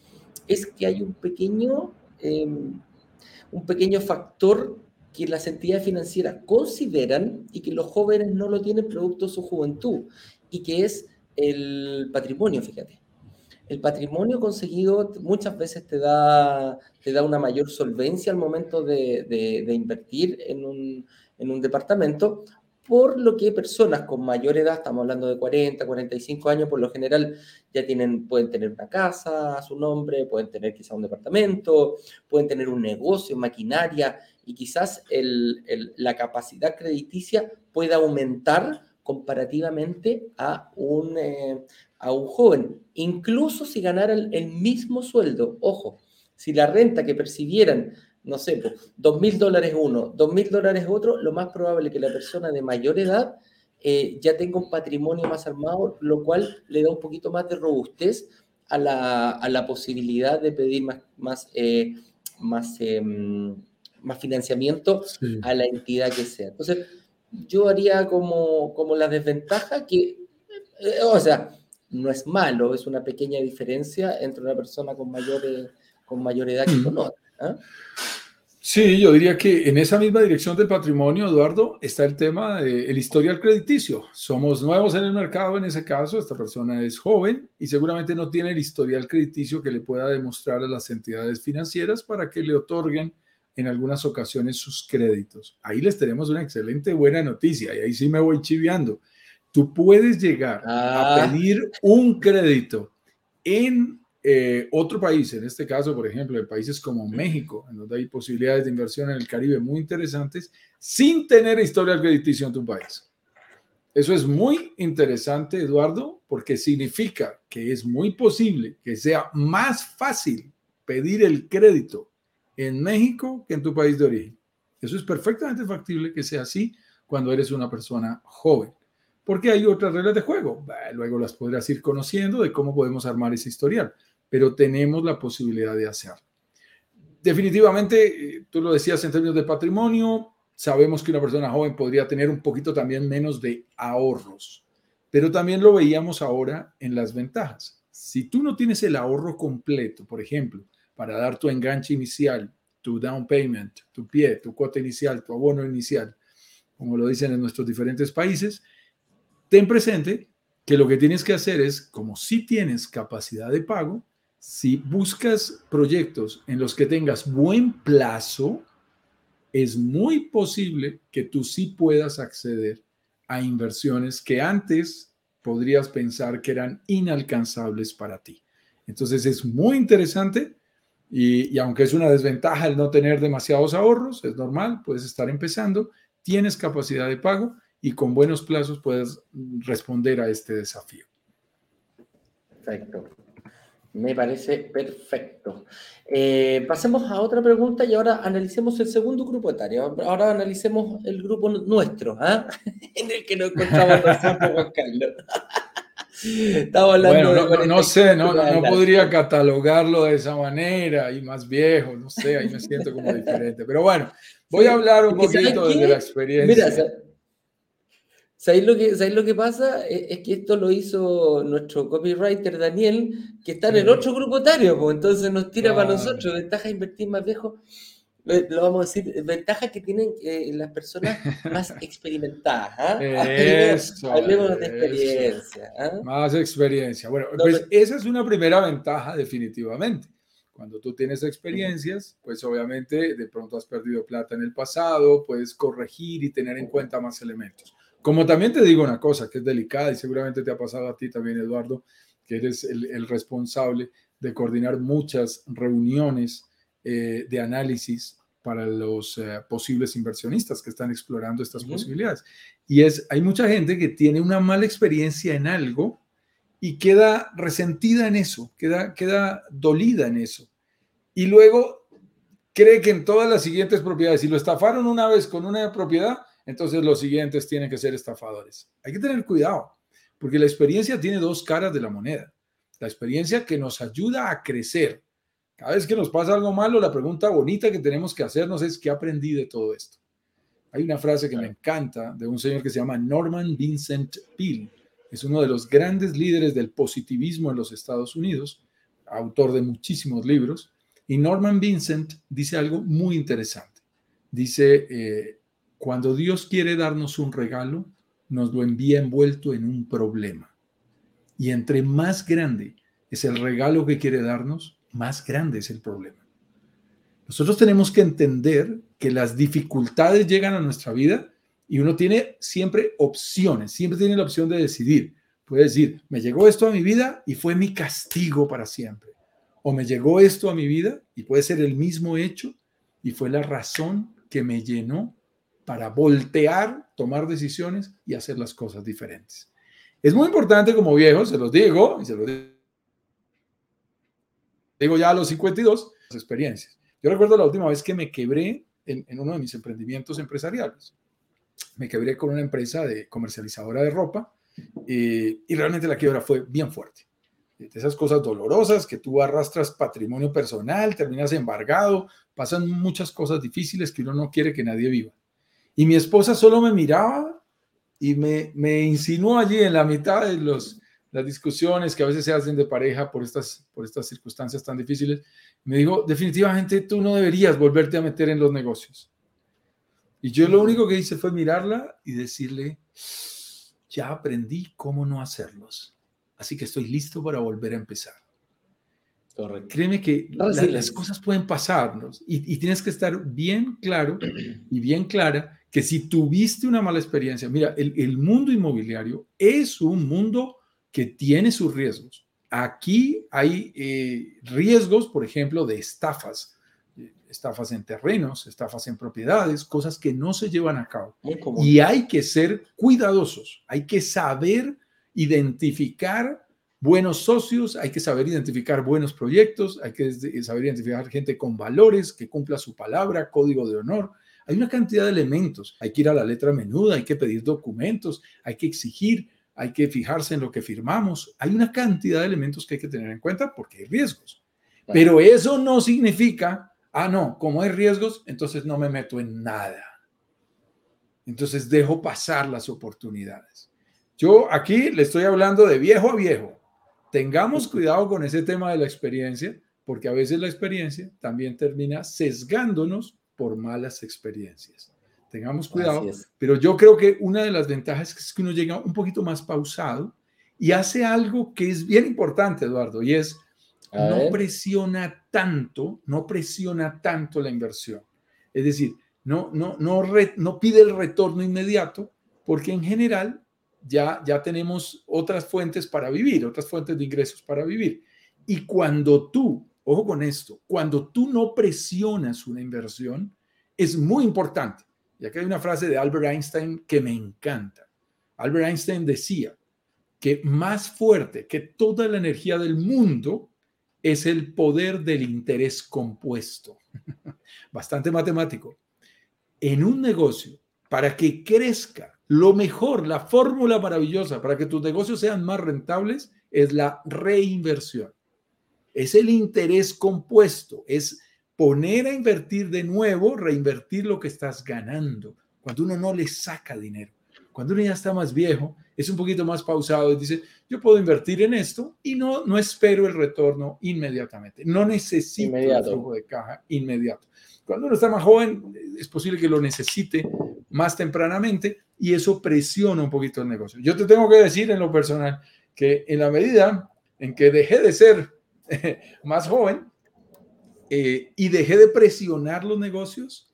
es que hay un pequeño, em, un pequeño factor que las entidades financieras consideran y que los jóvenes no lo tienen producto de su juventud y que es el patrimonio, fíjate. El patrimonio conseguido muchas veces te da, te da una mayor solvencia al momento de, de, invertir en un, en un departamento, por lo que personas con mayor edad, estamos hablando de 40, 45 años, por lo general ya tienen, pueden tener una casa a su nombre, pueden tener quizá un departamento, pueden tener un negocio, maquinaria, y quizás la capacidad crediticia pueda aumentar comparativamente a un, eh, a un joven, incluso si ganaran el mismo sueldo. Ojo, si la renta que percibieran, no sé, pues, dos mil dólares uno, dos mil dólares otro, lo más probable es que la persona de mayor edad eh, ya tenga un patrimonio más armado, lo cual le da un poquito más de robustez a la, a la posibilidad de pedir más, más, eh, más, em, más financiamiento a la entidad que sea. Entonces, yo haría como, como la desventaja que, eh, o sea, no es malo, es una pequeña diferencia entre una persona con mayor, con mayor edad que con otra. ¿Ah? Sí, yo diría que en esa misma dirección del patrimonio, Eduardo, está el tema del historial crediticio. Somos nuevos en el mercado en ese caso, esta persona es joven y seguramente no tiene el historial crediticio que le pueda demostrar a las entidades financieras para que le otorguen en algunas ocasiones sus créditos. Ahí les tenemos una excelente buena noticia y ahí sí me voy chiviando. Tú puedes llegar a ah. pedir un crédito en eh, otro país, en este caso, por ejemplo, en países como México, en donde hay posibilidades de inversión en el Caribe muy interesantes, sin tener historia crediticio en tu país. Eso es muy interesante, Eduardo, porque significa que es muy posible que sea más fácil pedir el crédito en México que en tu país de origen. Eso es perfectamente factible que sea así cuando eres una persona joven, porque hay otras reglas de juego. Luego las podrás ir conociendo de cómo podemos armar ese historial, pero tenemos la posibilidad de hacerlo. Definitivamente, eh, tú lo decías en términos de patrimonio, sabemos que una persona joven podría tener un poquito también menos de ahorros, pero también lo veíamos ahora en las ventajas. Si tú no tienes el ahorro completo, por ejemplo, para dar tu enganche inicial, tu down payment, tu pie, tu cuota inicial, tu abono inicial, como lo dicen en nuestros diferentes países, ten presente que lo que tienes que hacer es, como si tienes capacidad de pago, si buscas proyectos en los que tengas buen plazo, es muy posible que tú sí puedas acceder a inversiones que antes podrías pensar que eran inalcanzables para ti. Entonces es muy interesante y, aunque es una desventaja el no tener demasiados ahorros, es normal, puedes estar empezando, tienes capacidad de pago y con buenos plazos puedes responder a este desafío. Perfecto. Me parece perfecto. Eh, pasemos a otra pregunta y ahora analicemos el segundo grupo etario. Ahora analicemos el grupo nuestro, ¿ah? en el que nos encontramos nosotros, Juan Carlos. Estaba hablando bueno, no, sé, no, no, podría catalogarlo de esa manera y más viejo, no sé, ahí me siento como diferente. Pero bueno, voy a hablar un poquito de la experiencia. Mira, ¿Sabéis lo, que, lo que pasa? E, es, que esto lo hizo nuestro copywriter Daniel, que está en el otro grupo etario, pues, entonces nos tira para nosotros. Ventaja de invertir más viejo, lo vamos a decir, ventaja que tienen eh, las personas más experimentadas. ¿ah? Hablemos, de experiencia. ¿ah? Más experiencia. Bueno, pues esa es una primera ventaja definitivamente. Cuando tú tienes experiencias, pues obviamente de pronto has perdido plata en el pasado, puedes corregir y tener en cuenta más elementos. Como también te digo una cosa que es delicada y seguramente te ha pasado a ti también, Eduardo, que eres el, responsable de coordinar muchas reuniones eh, de análisis para los eh, posibles inversionistas que están explorando estas posibilidades. Y es, hay mucha gente que tiene una mala experiencia en algo y queda resentida en eso, queda, queda dolida en eso. Y luego cree que en todas las siguientes propiedades, si lo estafaron una vez con una propiedad, entonces los siguientes tienen que ser estafadores. Hay que tener cuidado, porque la experiencia tiene dos caras de la moneda. La experiencia que nos ayuda a crecer. Cada vez que nos pasa algo malo, la pregunta bonita que tenemos que hacernos es, ¿qué aprendí de todo esto? Hay una frase que me encanta de un señor que se llama Norman Vincent Peale. Es uno de los grandes líderes del positivismo en los Estados Unidos, autor de muchísimos libros. Y Norman Vincent dice algo muy interesante. Dice, eh, cuando Dios quiere darnos un regalo, nos lo envía envuelto en un problema. Y entre más grande es el regalo que quiere darnos, más grande es el problema. Nosotros tenemos que entender que las dificultades llegan a nuestra vida y uno tiene siempre opciones, siempre tiene la opción de decidir. Puede decir, me llegó esto a mi vida y fue mi castigo para siempre. O me llegó esto a mi vida y puede ser el mismo hecho y fue la razón que me llenó para voltear, tomar decisiones y hacer las cosas diferentes. Es muy importante como viejo, se los digo, y se los digo ya a los 52, las experiencias. Yo recuerdo la última vez que me quebré en, uno de mis emprendimientos empresariales. Me quebré con una empresa de comercializadora de ropa eh, y realmente la quiebra fue bien fuerte. Esas cosas dolorosas que tú arrastras patrimonio personal, terminas embargado, pasan muchas cosas difíciles que uno no quiere que nadie viva. Y mi esposa solo me miraba y me, me insinuó allí en la mitad de los, las discusiones que a veces se hacen de pareja por estas, por estas circunstancias tan difíciles. Me dijo, definitivamente tú no deberías volverte a meter en los negocios. Y yo lo único que hice fue mirarla y decirle, ya aprendí cómo no hacerlos. Así que estoy listo para volver a empezar. Créeme que las cosas pueden pasarnos y, y, tienes que estar bien claro y bien clara que si tuviste una mala experiencia, mira, el, mundo inmobiliario es un mundo que tiene sus riesgos. Aquí hay eh, riesgos, por ejemplo, de estafas, estafas en terrenos, estafas en propiedades, cosas que no se llevan a cabo. Y hay que ser cuidadosos, hay que saber identificar buenos socios, hay que saber identificar buenos proyectos, hay que saber identificar gente con valores, que cumpla su palabra, código de honor, hay una cantidad de elementos. Hay que ir a la letra menuda, hay que pedir documentos, hay que exigir, hay que fijarse en lo que firmamos. Hay una cantidad de elementos que hay que tener en cuenta porque hay riesgos. Pero eso no significa, ah, no, como hay riesgos, entonces no me meto en nada. Entonces dejo pasar las oportunidades. Yo aquí le estoy hablando de viejo a viejo. Tengamos cuidado con ese tema de la experiencia, porque a veces la experiencia también termina sesgándonos por malas experiencias. Tengamos cuidado, pero yo creo que una de las ventajas es que uno llega un poquito más pausado y hace algo que es bien importante, Eduardo, y es no presiona tanto, no presiona tanto la inversión. Es decir, no, no, no, no pide el retorno inmediato, porque en general ya, ya tenemos otras fuentes para vivir, otras fuentes de ingresos para vivir. Y cuando tú, ojo con esto, cuando tú no presionas una inversión, es muy importante. Y aquí hay una frase de Albert Einstein que me encanta. Albert Einstein decía que más fuerte que toda la energía del mundo es el poder del interés compuesto. Bastante matemático. En un negocio, para que crezca, lo mejor, la fórmula maravillosa para que tus negocios sean más rentables es la reinversión. Es el interés compuesto, es poner a invertir de nuevo, reinvertir lo que estás ganando. Cuando uno no le saca dinero, cuando uno ya está más viejo, es un poquito más pausado y dice, yo puedo invertir en esto y no, no espero el retorno inmediatamente. No necesito el flujo de caja inmediato. Cuando uno está más joven, es posible que lo necesite más tempranamente y eso presiona un poquito el negocio. Yo te tengo que decir en lo personal que en la medida en que dejé de ser más joven eh, y dejé de presionar los negocios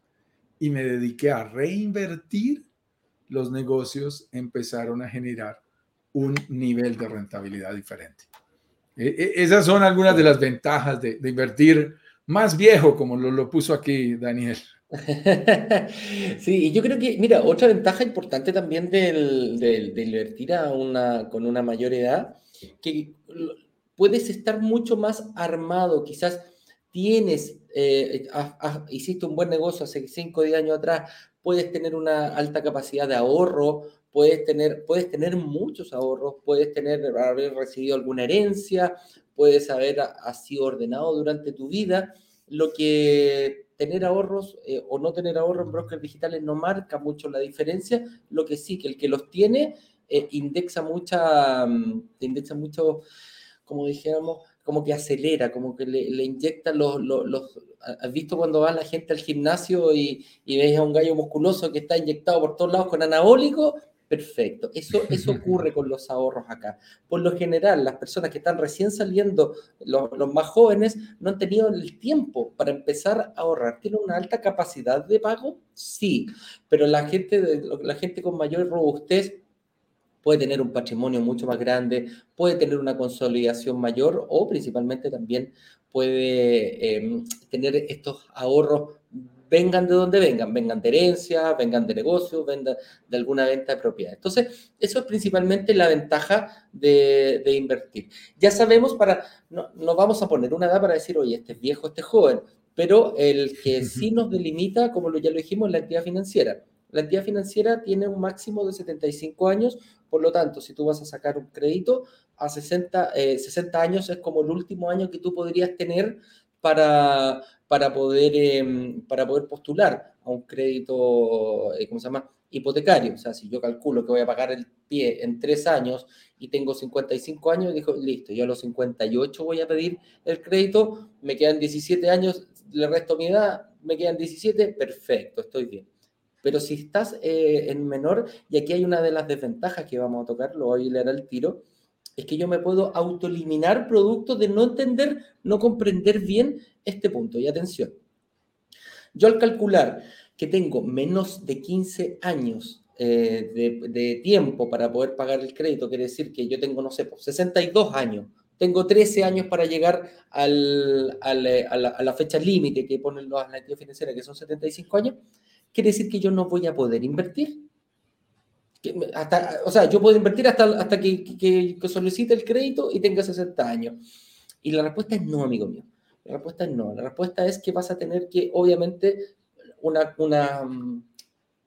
y me dediqué a reinvertir, los negocios empezaron a generar un nivel de rentabilidad diferente. E, e, esas son algunas de las ventajas de, invertir más viejo, como lo, puso aquí Daniel. Sí, yo creo que, mira, otra ventaja importante también del, del, de invertir a una, con una mayor edad, que puedes estar mucho más armado, quizás tienes, eh, hiciste un buen negocio hace 5 o 10 años atrás, puedes tener una alta capacidad de ahorro, puedes tener, puedes tener muchos ahorros, puedes tener, haber recibido alguna herencia, puedes haber sido ordenado durante tu vida, lo que tener ahorros eh, o no tener ahorros en brokers digitales no marca mucho la diferencia, lo que sí, que el que los tiene eh, indexa mucha, mm, indexa mucho, como dijéramos, como que acelera, como que le, le inyecta los, los, ¿Has visto cuando va la gente al gimnasio y, y ves a un gallo musculoso que está inyectado por todos lados con anabólico? Perfecto, eso, eso ocurre con los ahorros acá. Por lo general, las personas que están recién saliendo, los, los, más jóvenes, no han tenido el tiempo para empezar a ahorrar. ¿Tienen una alta capacidad de pago? Sí, pero la gente, la gente con mayor robustez puede tener un patrimonio mucho más grande, puede tener una consolidación mayor o principalmente también puede em, tener estos ahorros vengan de donde vengan, vengan de herencia, vengan de negocios, vengan de alguna venta de propiedad. Entonces, eso es principalmente la ventaja de, invertir. Ya sabemos, para, no, no, vamos a poner una edad para decir, oye, este es viejo, este es joven, pero el que sí nos delimita, como lo, ya lo dijimos, la actividad financiera. La entidad financiera tiene un máximo de 75 años, por lo tanto, si tú vas a sacar un crédito a 60, 60 eh, años es como el último año que tú podrías tener para, para, poder, em, para poder postular a un crédito, eh, ¿cómo se llama? Hipotecario. O sea, si yo calculo que voy a pagar el pie en tres años y tengo 55 años, dijo, listo, yo a los 58 voy a pedir el crédito, me quedan 17 años, le resto mi edad, me quedan 17, perfecto, estoy bien. Pero si estás eh, en menor, y aquí hay una de las desventajas que vamos a tocar, lo voy a leer al tiro, es que yo me puedo autoeliminar producto de no entender, no comprender bien este punto. Y atención, yo al calcular que tengo menos de 15 años eh, de, tiempo para poder pagar el crédito, quiere decir que yo tengo, no sé, 62 pues, años, tengo 13 años para llegar al, eh, a, la, fecha límite que ponen las entidades financieras, que son 75 años, quiere decir que yo no voy a poder invertir. Hasta, o sea, yo puedo invertir hasta, hasta que, que, solicite el crédito y tenga 60 años. Y la respuesta es no, amigo mío. La respuesta es no. La respuesta es que vas a tener que, obviamente, una, una,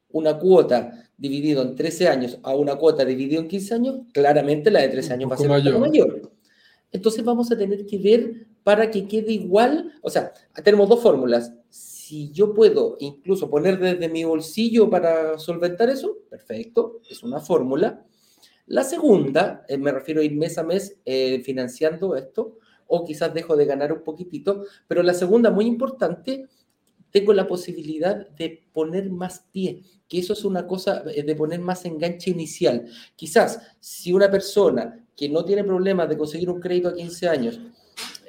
una cuota dividido en 13 años a una cuota dividida en 15 años, claramente la de 13 años va a ser mayor. mayor. Entonces vamos a tener que ver para que quede igual, o sea, tenemos dos fórmulas si yo puedo incluso poner desde mi bolsillo para solventar eso, perfecto, es una fórmula. La segunda, eh, me refiero a ir mes a mes eh, financiando esto, o quizás dejo de ganar un poquitito, pero la segunda, muy importante, tengo la posibilidad de poner más pie, que eso es una cosa eh, de poner más enganche inicial. Quizás si una persona que no tiene problemas de conseguir un crédito a 15 años,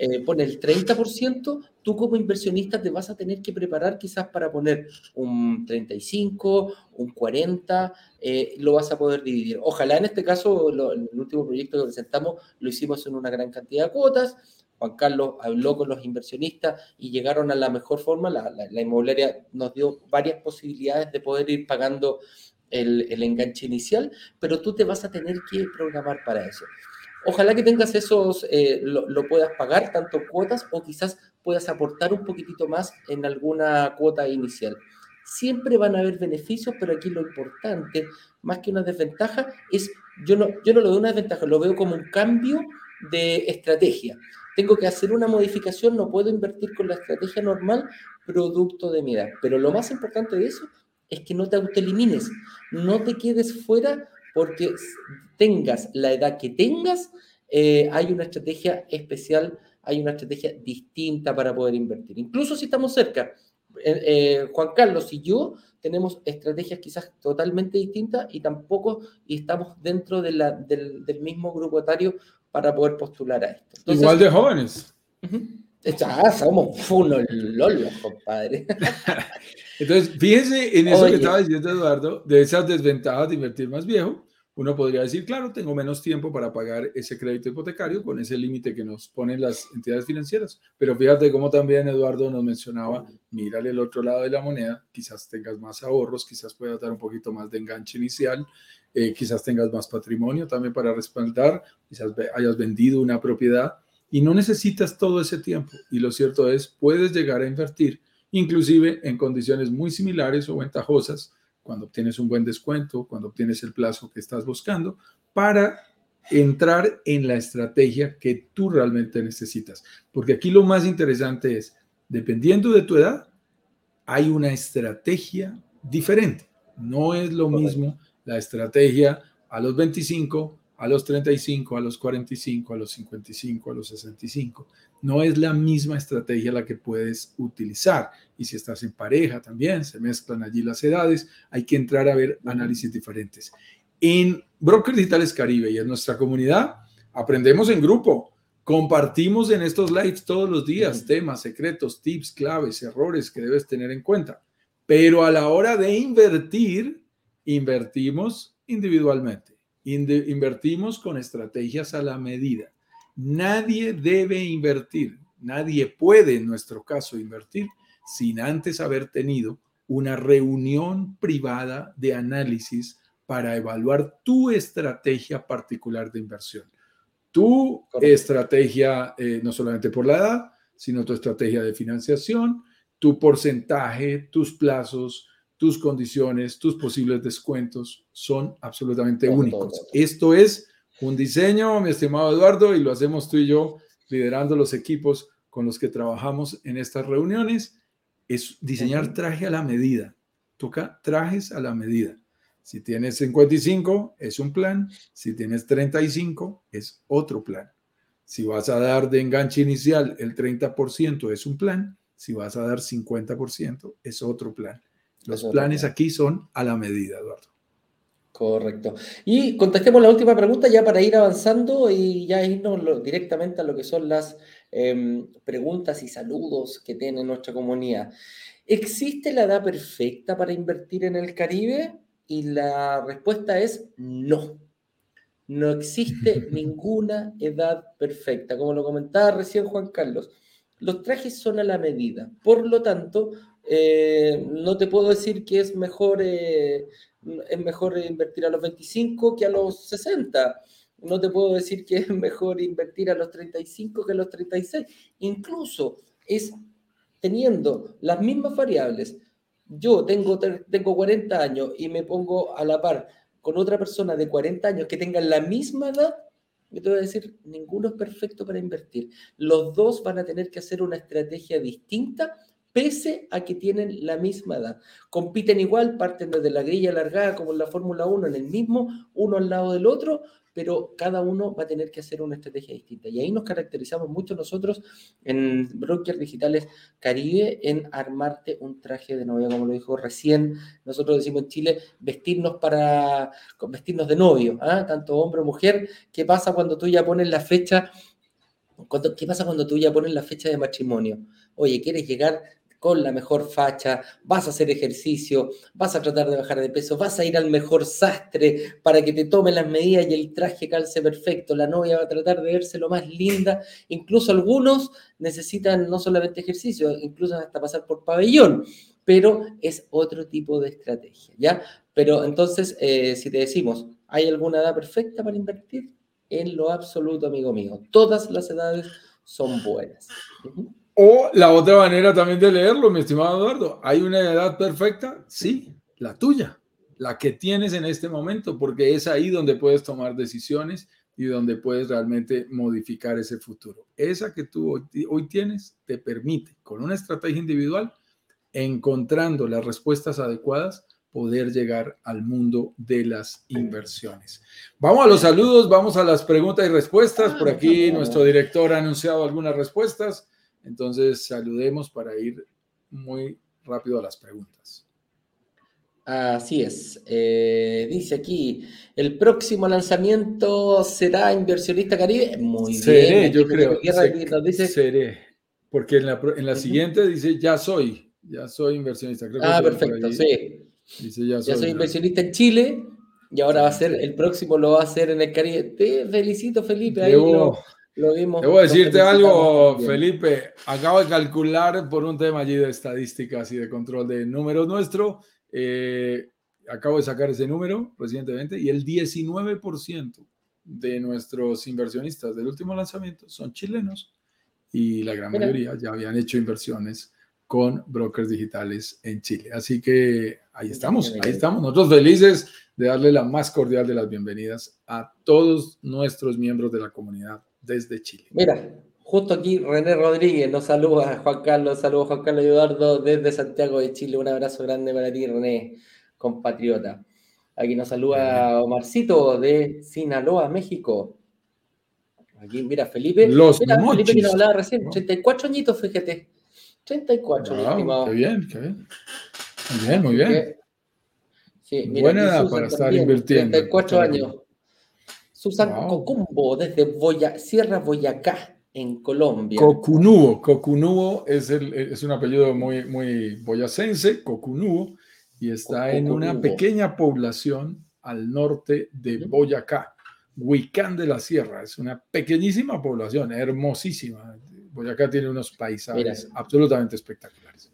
eh, pone el 30%, tú como inversionista te vas a tener que preparar quizás para poner un 35, un 40, eh, lo vas a poder dividir. Ojalá en este caso, el último proyecto que presentamos lo hicimos en una gran cantidad de cuotas. Juan Carlos habló con los inversionistas y llegaron a la mejor forma. La, inmobiliaria nos dio varias posibilidades de poder ir pagando el, enganche inicial, pero tú te vas a tener que programar para eso. Ojalá que tengas esos, eh, lo, puedas pagar, tanto cuotas o quizás puedas aportar un poquitito más en alguna cuota inicial. Siempre van a haber beneficios, pero aquí lo importante, más que una desventaja, es, yo no, yo no lo veo una desventaja, lo veo como un cambio de estrategia. Tengo que hacer una modificación, no puedo invertir con la estrategia normal, producto de mi edad. Pero lo más importante de eso es que no te autoelimines, no te quedes fuera porque tengas la edad que tengas, eh, hay una estrategia especial, hay una estrategia distinta para poder invertir. Incluso si estamos cerca, eh, eh, Juan Carlos y yo tenemos estrategias quizás totalmente distintas y tampoco y estamos dentro de la, del, mismo grupo etario para poder postular a esto. Igual de jóvenes. Ah, somos unos lolos, compadre. Entonces, fíjense en eso que estaba diciendo Eduardo, de esas desventajas de invertir más viejo. Uno podría decir, claro, tengo menos tiempo para pagar ese crédito hipotecario con ese límite que nos ponen las entidades financieras. Pero fíjate cómo también Eduardo nos mencionaba, mírale el otro lado de la moneda, quizás tengas más ahorros, quizás puedas dar un poquito más de enganche inicial, eh, quizás tengas más patrimonio también para respaldar, quizás hayas vendido una propiedad y no necesitas todo ese tiempo. Y lo cierto es, puedes llegar a invertir inclusive en condiciones muy similares o ventajosas, cuando obtienes un buen descuento, cuando obtienes el plazo que estás buscando, para entrar en la estrategia que tú realmente necesitas. Porque aquí lo más interesante es, dependiendo de tu edad, hay una estrategia diferente. No es lo mismo la estrategia a los 25 a los 35, a los 45, a los 55, a los 65. No es la misma estrategia la que puedes utilizar. Y si estás en pareja también, se mezclan allí las edades, hay que entrar a ver análisis diferentes. En Brokers Digitales Caribe y en nuestra comunidad, aprendemos en grupo. Compartimos en estos lives todos los días temas, secretos, tips, claves, errores que debes tener en cuenta. Pero a la hora de invertir, invertimos individualmente invertimos con estrategias a la medida. Nadie debe invertir, nadie puede en nuestro caso invertir sin antes haber tenido una reunión privada de análisis para evaluar tu estrategia particular de inversión. Tu estrategia, eh, no solamente por la edad, sino tu estrategia de financiación, tu porcentaje, tus plazos, tus condiciones, tus posibles descuentos son absolutamente únicos. Esto es un diseño, mi estimado Eduardo, y lo hacemos tú y yo liderando los equipos con los que trabajamos en estas reuniones. Es diseñar traje a la medida. Toca trajes a la medida. Si tienes 55, es un plan. Si tienes 35, es otro plan. Si vas a dar de enganche inicial el 30%, es un plan. Si vas a dar 50%, es otro plan. Los planes aquí son a la medida, Eduardo. Correcto. Y contestemos la última pregunta ya para ir avanzando y ya irnos directamente a lo que son las em, preguntas y saludos que tiene nuestra comunidad. ¿Existe la edad perfecta para invertir en el Caribe? Y la respuesta es no. No existe ninguna edad perfecta. Como lo comentaba recién Juan Carlos, los trajes son a la medida. Por lo tanto, eh, no te puedo decir que es mejor, eh, es mejor invertir a los 25 que a los 60. No te puedo decir que es mejor invertir a los 35 que a los 36. Incluso es teniendo las mismas variables. Yo tengo, tengo 40 años y me pongo a la par con otra persona de 40 años que tenga la misma edad, yo te voy a decir, ninguno es perfecto para invertir. Los dos van a tener que hacer una estrategia distinta pese a que tienen la misma edad. Compiten igual, parten desde la grilla alargada como en la Fórmula 1, en el mismo, uno al lado del otro, pero cada uno va a tener que hacer una estrategia distinta. Y ahí nos caracterizamos mucho nosotros en Brokers Digitales Caribe en armarte un traje de novia, como lo dijo recién. Nosotros decimos en Chile, vestirnos para vestirnos de novio, ¿ah? tanto hombre o mujer. ¿Qué pasa cuando tú ya pones la fecha ¿Qué pasa cuando tú ya pones la fecha de matrimonio? Oye, ¿quieres llegar con la mejor facha, vas a hacer ejercicio, vas a tratar de bajar de peso, vas a ir al mejor sastre para que te tome las medidas y el traje calce perfecto, la novia va a tratar de verse lo más linda, incluso algunos necesitan no solamente ejercicio, incluso hasta pasar por pabellón, pero es otro tipo de estrategia, ¿ya? Pero entonces, eh, si te decimos, ¿hay alguna edad perfecta para invertir? En lo absoluto, amigo mío, todas las edades son buenas. O la otra manera también de leerlo, mi estimado Eduardo, ¿hay una edad perfecta? Sí, la tuya, la que tienes en este momento, porque es ahí donde puedes tomar decisiones y donde puedes realmente modificar ese futuro. Esa que tú hoy, tienes te permite, con una estrategia individual, encontrando las respuestas adecuadas, poder llegar al mundo de las inversiones. Vamos a los saludos, vamos a las preguntas y respuestas. Por aquí nuestro director ha anunciado algunas respuestas. Entonces, saludemos para ir muy rápido a las preguntas. Así es. Eh, dice aquí, el próximo lanzamiento será Inversionista Caribe. Muy bien. yo creo. dice, seré. Porque en la, en la siguiente dice, ya soy, ya soy inversionista. ah, perfecto, sí. Dice, ya soy, ya soy inversionista en Chile y ahora va a ser, el próximo lo va a hacer en el Caribe. Te felicito, Felipe. Ahí lo, lo vimos. Debo decirte algo, Felipe. Acabo de calcular por un tema allí de estadísticas y de control de números nuestro. Eh, acabo de sacar ese número recientemente y el 19% de nuestros inversionistas del último lanzamiento son chilenos y la gran mayoría ya habían hecho inversiones con brokers digitales en Chile. Así que ahí estamos, ahí estamos. Nosotros felices de darle la más cordial de las bienvenidas a todos nuestros miembros de la comunidad desde Chile. Mira, justo aquí René Rodríguez nos saluda, Juan Carlos, saludos Juan Carlos Eduardo desde Santiago de Chile. Un abrazo grande para ti, René, compatriota. Aquí nos saluda Omarcito de Sinaloa, México. Aquí, mira, Felipe. Los mira, Felipe que nos hablaba recién, 34 añitos, fíjate. 34, mi estimado. Qué bien, qué bien. Muy bien, muy bien. Sí, Buena edad para estar invirtiendo. 34 años. Susan Cocumbo, desde Sierra Boyacá, en Colombia. Cocunubo, Cocunubo es, el, es un apellido muy, muy boyacense, Cocunubo, y está en una pequeña población al norte de Boyacá, Huicán de la Sierra. Es una pequeñísima población, hermosísima. Boyacá tiene unos paisajes absolutamente espectaculares.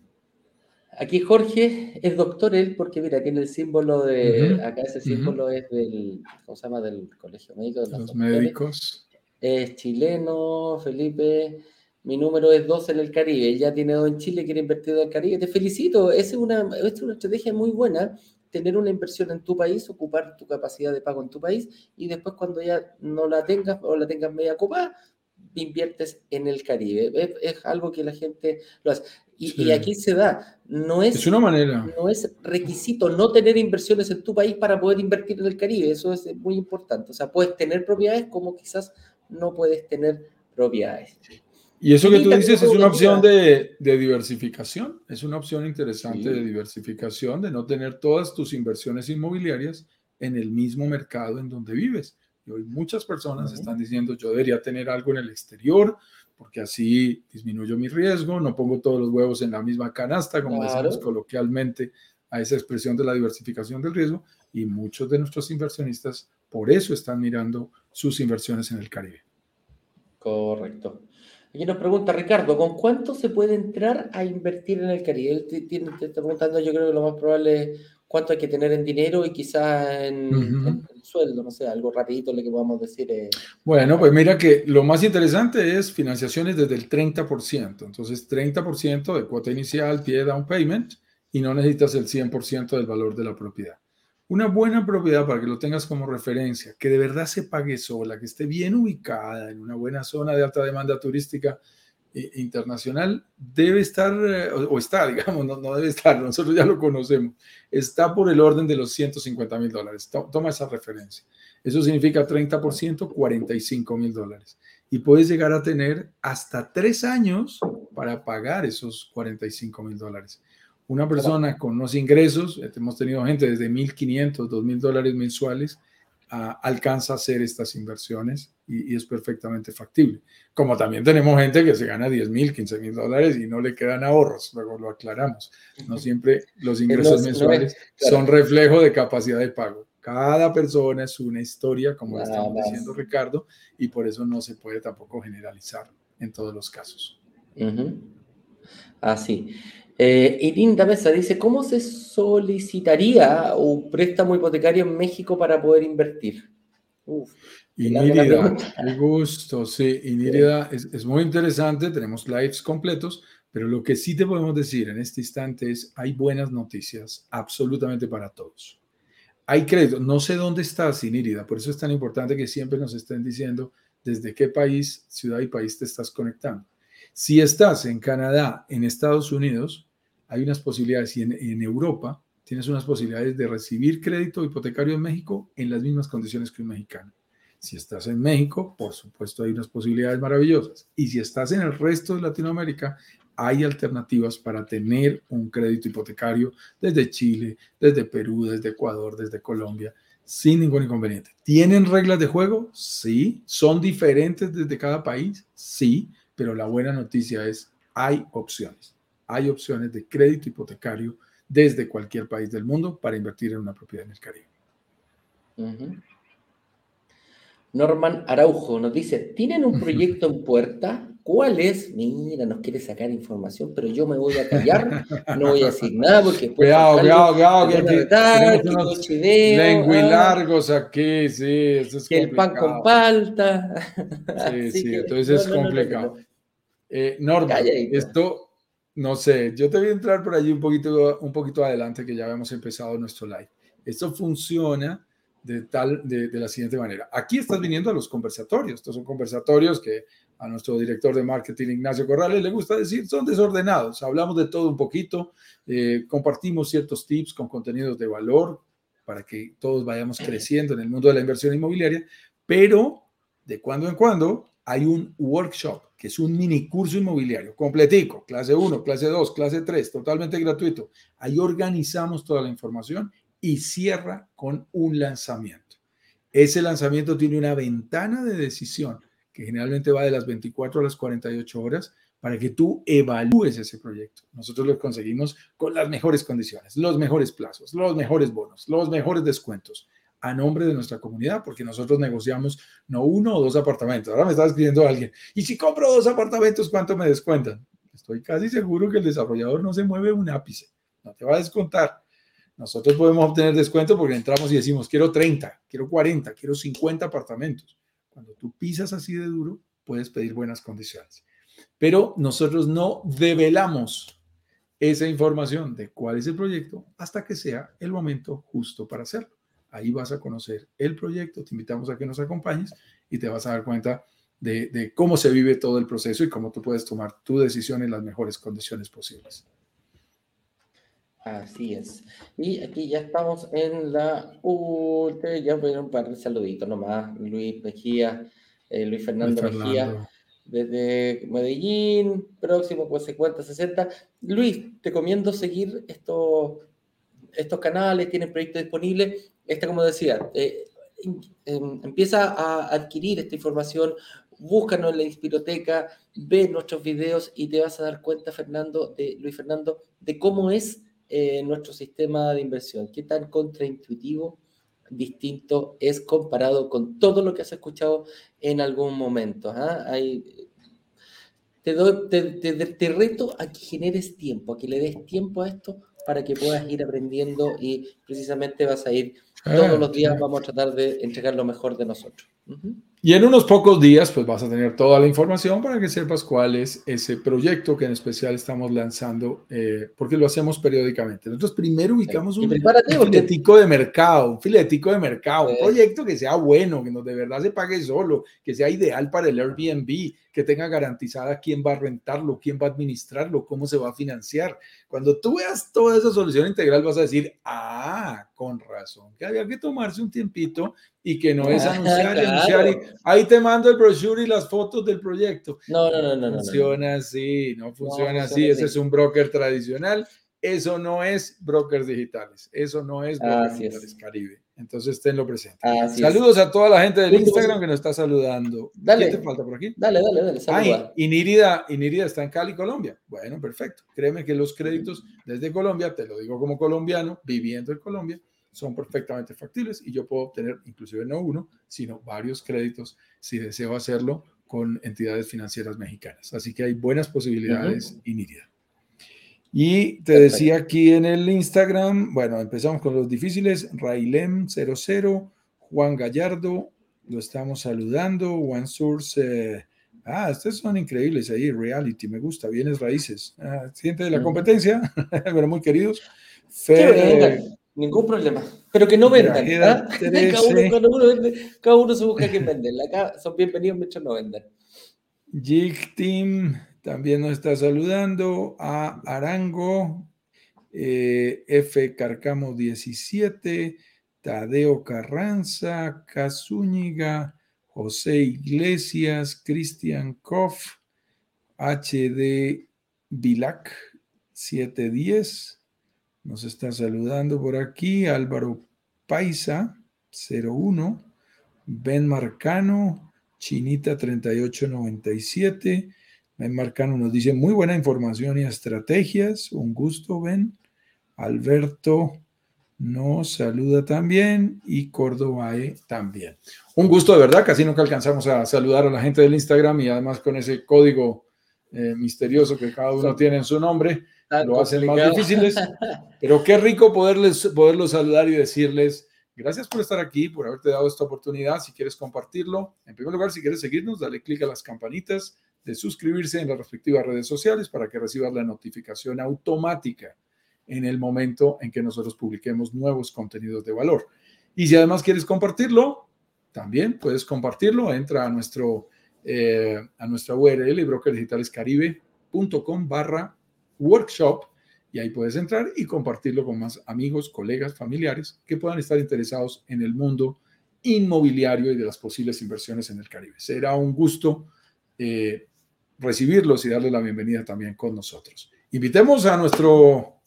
Aquí Jorge es doctor él porque mira, tiene el símbolo de, acá ese símbolo es del, ¿cómo se llama? Del Colegio Médico. De los, médicos. Es chileno, Felipe. Mi número es 2 en el Caribe. Ya tiene dos en Chile, quiere invertir en el Caribe. Te felicito. Es una, es una estrategia muy buena. Tener una inversión en tu país, ocupar tu capacidad de pago en tu país y después cuando ya no la tengas o la tengas media ocupada, inviertes en el Caribe. Es, algo que la gente lo hace. Y, aquí se da. No es, es, una manera. No es requisito no tener inversiones en tu país para poder invertir en el Caribe. Eso es muy importante. O sea, puedes tener propiedades como quizás no puedes tener propiedades. Y eso que tú dices es una opción de, de, diversificación. Es una opción interesante de diversificación, de no tener todas tus inversiones inmobiliarias en el mismo mercado en donde vives. Y hoy muchas personas están diciendo, yo debería tener algo en el exterior, porque así disminuyo mi riesgo, no pongo todos los huevos en la misma canasta, como decimos coloquialmente a esa expresión de la diversificación del riesgo, y muchos de nuestros inversionistas por eso están mirando sus inversiones en el Caribe. Correcto. Aquí nos pregunta Ricardo, ¿con cuánto se puede entrar a invertir en el Caribe? Él te, te está preguntando, yo creo que lo más probable es cuánto hay que tener en dinero y quizás en, sueldo, no sé, algo rapidito lo que podamos decir. bueno, pues mira que lo más interesante es financiaciones desde el 30%, entonces 30% de cuota inicial, pie down payment y no necesitas el 100% del valor de la propiedad. Una buena propiedad para que lo tengas como referencia, que de verdad se pague sola, que esté bien ubicada en una buena zona de alta demanda turística, internacional debe estar, eh, o, está, digamos, no, no, debe estar, nosotros ya lo conocemos, está por el orden de los 150 mil dólares. Toma esa referencia. Eso significa 30%, 45 mil dólares. Y puedes llegar a tener hasta tres años para pagar esos 45 mil dólares. Una persona con unos ingresos, hemos tenido gente desde 1.500, 2.000 dólares mensuales, alcanza a hacer estas inversiones y, es perfectamente factible. Como también tenemos gente que se gana 10 mil, 15 mil dólares y no le quedan ahorros, luego lo aclaramos. No siempre los ingresos mensuales son reflejo de capacidad de pago. Cada persona es una historia, como estamos diciendo Ricardo, y por eso no se puede tampoco generalizar en todos los casos. Así. Eh, Irinda Mesa dice, ¿cómo se solicitaría un préstamo hipotecario en México para poder invertir? Uf, Inírida, qué gusto, sí, Inírida es, es, muy interesante, tenemos lives completos, pero lo que sí te podemos decir en este instante es, hay buenas noticias absolutamente para todos. Hay crédito, no sé dónde estás, Inírida, por eso es tan importante que siempre nos estén diciendo desde qué país, ciudad y país te estás conectando. Si estás en Canadá, en Estados Unidos, hay unas posibilidades y en, Europa tienes unas posibilidades de recibir crédito hipotecario en México en las mismas condiciones que un mexicano. Si estás en México, por supuesto hay unas posibilidades maravillosas. Y si estás en el resto de Latinoamérica, hay alternativas para tener un crédito hipotecario desde Chile, desde Perú, desde Ecuador, desde Colombia, sin ningún inconveniente. ¿Tienen reglas de juego? Sí. ¿Son diferentes desde cada país? Sí pero la buena noticia es, hay opciones. Hay opciones de crédito hipotecario desde cualquier país del mundo para invertir en una propiedad en el Caribe. Norman Araujo nos dice, ¿tienen un proyecto en puerta? ¿Cuál es? Mira, nos quiere sacar información, pero yo me voy a callar, no voy a decir nada porque... Cuidado, cuidado, cuidado, que, tenemos lengui ah. aquí, sí, eso es que el pan con palta. Sí, sí, entonces es complicado. eh, Norma, esto, no sé, yo te voy a entrar por allí un poquito, un poquito adelante que ya habíamos empezado nuestro live. Esto funciona de tal, de, de la siguiente manera. Aquí estás viniendo a los conversatorios. Estos son conversatorios que a nuestro director de marketing, Ignacio Corrales, le gusta decir, son desordenados. Hablamos de todo un poquito, eh, compartimos ciertos tips con contenidos de valor para que todos vayamos creciendo en el mundo de la inversión inmobiliaria, pero de cuando en cuando hay un workshop, que es un mini curso inmobiliario, completico, clase 1, clase 2, clase 3, totalmente gratuito. Ahí organizamos toda la información y cierra con un lanzamiento. Ese lanzamiento tiene una ventana de decisión que generalmente va de las 24 a las 48 horas, para que tú evalúes ese proyecto. Nosotros lo conseguimos con las mejores condiciones, los mejores plazos, los mejores bonos, los mejores descuentos a nombre de nuestra comunidad, porque nosotros negociamos no uno o dos apartamentos. Ahora me está escribiendo alguien, y si compro dos apartamentos, ¿cuánto me descuentan? Estoy casi seguro que el desarrollador no se mueve un ápice, no te va a descontar. Nosotros podemos obtener descuento porque entramos y decimos, quiero 30, quiero 40, quiero 50 apartamentos. Cuando tú pisas así de duro, puedes pedir buenas condiciones. Pero nosotros no develamos esa información de cuál es el proyecto hasta que sea el momento justo para hacerlo. Ahí vas a conocer el proyecto, te invitamos a que nos acompañes y te vas a dar cuenta de, de cómo se vive todo el proceso y cómo tú puedes tomar tu decisión en las mejores condiciones posibles. Así es. Y aquí ya estamos en la última, ya voy a un par de saluditos nomás. Luis Mejía, eh, Luis Fernando, Mejía, desde Medellín, próximo pues 50, 60. Luis, te recomiendo seguir estos, estos canales, tienen proyectos disponibles. Este, como decía, eh, em, empieza a adquirir esta información, búscanos en la Inspiroteca, ve nuestros videos y te vas a dar cuenta, Fernando, de Luis Fernando, de cómo es eh, nuestro sistema de inversión, qué tan contraintuitivo, distinto es comparado con todo lo que has escuchado en algún momento. ¿ah? te, te, reto a que generes tiempo, a que le des tiempo a esto para que puedas ir aprendiendo y precisamente vas a ir todos los días, vamos a tratar de entregar lo mejor de nosotros. Y en unos pocos días, pues vas a tener toda la información para que sepas cuál es ese proyecto que en especial estamos lanzando, eh, porque lo hacemos periódicamente. Nosotros primero ubicamos un, filetico de mercado, un filetico de mercado, un proyecto que sea bueno, que nos de verdad se pague solo, que sea ideal para el Airbnb, que tenga garantizada quién va a rentarlo, quién va a administrarlo, cómo se va a financiar. Cuando tú veas toda esa solución integral, vas a decir, ah, con razón, que había que tomarse un tiempito y que no es anunciar y anunciar y ahí te mando el brochure y las fotos del proyecto. No, no, no, no. Funciona así, no funciona así. Ese es un broker tradicional. Eso no es brokers digitales. Eso no es brokers digitales Caribe. Entonces tenlo presente. Saludos a toda la gente del Instagram que nos está saludando. Dale. ¿Qué te falta por aquí? Dale, dale, dale. Ay, Inirida, Inirida está en Cali, Colombia. Bueno, perfecto. Créeme que los créditos desde Colombia, te lo digo como colombiano, viviendo en Colombia, son perfectamente factibles y yo puedo obtener inclusive no uno, sino varios créditos si deseo hacerlo con entidades financieras mexicanas. Así que hay buenas posibilidades, Inirida. Y te decía aquí en el Instagram, bueno, empezamos con los difíciles, Railem00, Juan Gallardo, lo estamos saludando, One Source, eh, ah, estos son increíbles ahí, Reality, me gusta, bienes raíces, ah, siente de la competencia, pero muy queridos. Ningún problema, pero que no vendan. ¿ah? cada, uno, vende, cada, uno, se busca quien vende, acá son bienvenidos mientras no vendan. Jig Team, también nos está saludando a Arango, eh, F. Carcamo 17, Tadeo Carranza, Casúñiga, José Iglesias, Cristian Koff, HD Vilac 710. Nos está saludando por aquí Álvaro Paisa 01, Ben Marcano, Chinita 3897. Marcano nos dice muy buena información y estrategias. Un gusto, Ben. Alberto nos saluda también y Córdoba e también. Un gusto de verdad, casi nunca alcanzamos a saludar a la gente del Instagram y además con ese código eh, misterioso que cada uno tiene en su nombre, lo hacen más difíciles. Pero qué rico poderles, poderlos saludar y decirles gracias por estar aquí, por haberte dado esta oportunidad. Si quieres compartirlo, en primer lugar, si quieres seguirnos, dale clic a las campanitas de suscribirse en las respectivas redes sociales para que recibas la notificación automática en el momento en que nosotros publiquemos nuevos contenidos de valor. Y si además quieres compartirlo, también puedes compartirlo. Entra a, nuestro, eh, a nuestra URL, brokerdigitalescaribe.com barra workshop, y ahí puedes entrar y compartirlo con más amigos, colegas, familiares que puedan estar interesados en el mundo inmobiliario y de las posibles inversiones en el Caribe. Será un gusto eh, recibirlos y darles la bienvenida también con nosotros. Invitemos a nuestro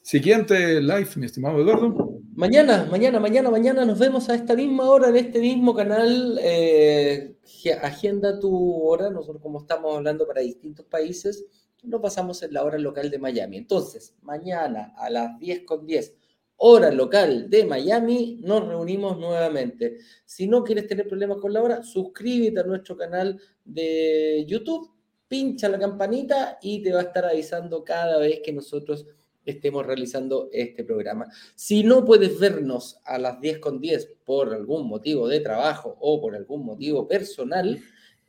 siguiente live, mi estimado Eduardo. Mañana, mañana, mañana, mañana nos vemos a esta misma hora en este mismo canal. Eh, agenda tu hora. Nosotros, como estamos hablando para distintos países, nos pasamos en la hora local de Miami. Entonces, mañana a las 10 con 10, hora local de Miami, nos reunimos nuevamente. Si no quieres tener problemas con la hora, suscríbete a nuestro canal de YouTube pincha la campanita y te va a estar avisando cada vez que nosotros estemos realizando este programa. Si no puedes vernos a las 10 con 10 por algún motivo de trabajo o por algún motivo personal,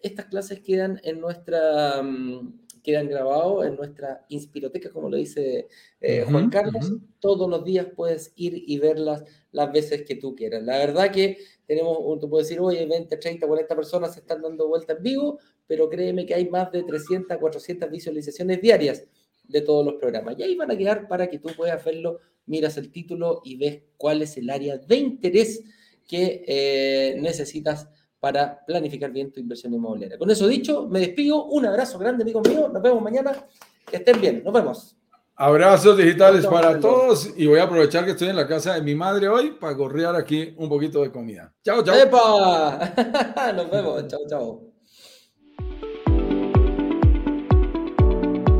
estas clases quedan en nuestra mm, quedan grabados en nuestra inspiroteca, como lo dice eh, Juan Carlos. Todos los días puedes ir y verlas las veces que tú quieras. La verdad que tenemos, tú puedes decir, oye, 20, 30, 40 personas se están dando vuelta en vivo, pero créeme que hay más de 300, 400 visualizaciones diarias de todos los programas. Y ahí van a quedar para que tú puedas verlo, miras el título y ves cuál es el área de interés que eh, necesitas para planificar bien tu inversión inmobiliaria. Con eso dicho, me despido. Un abrazo grande, amigo mío. Nos vemos mañana. Que estén bien. Nos vemos. Abrazos digitales para todos y voy a aprovechar que estoy en la casa de mi madre hoy para gorrear aquí un poquito de comida. Chao, chao. ¡Epa! Nos vemos. Chao, chao.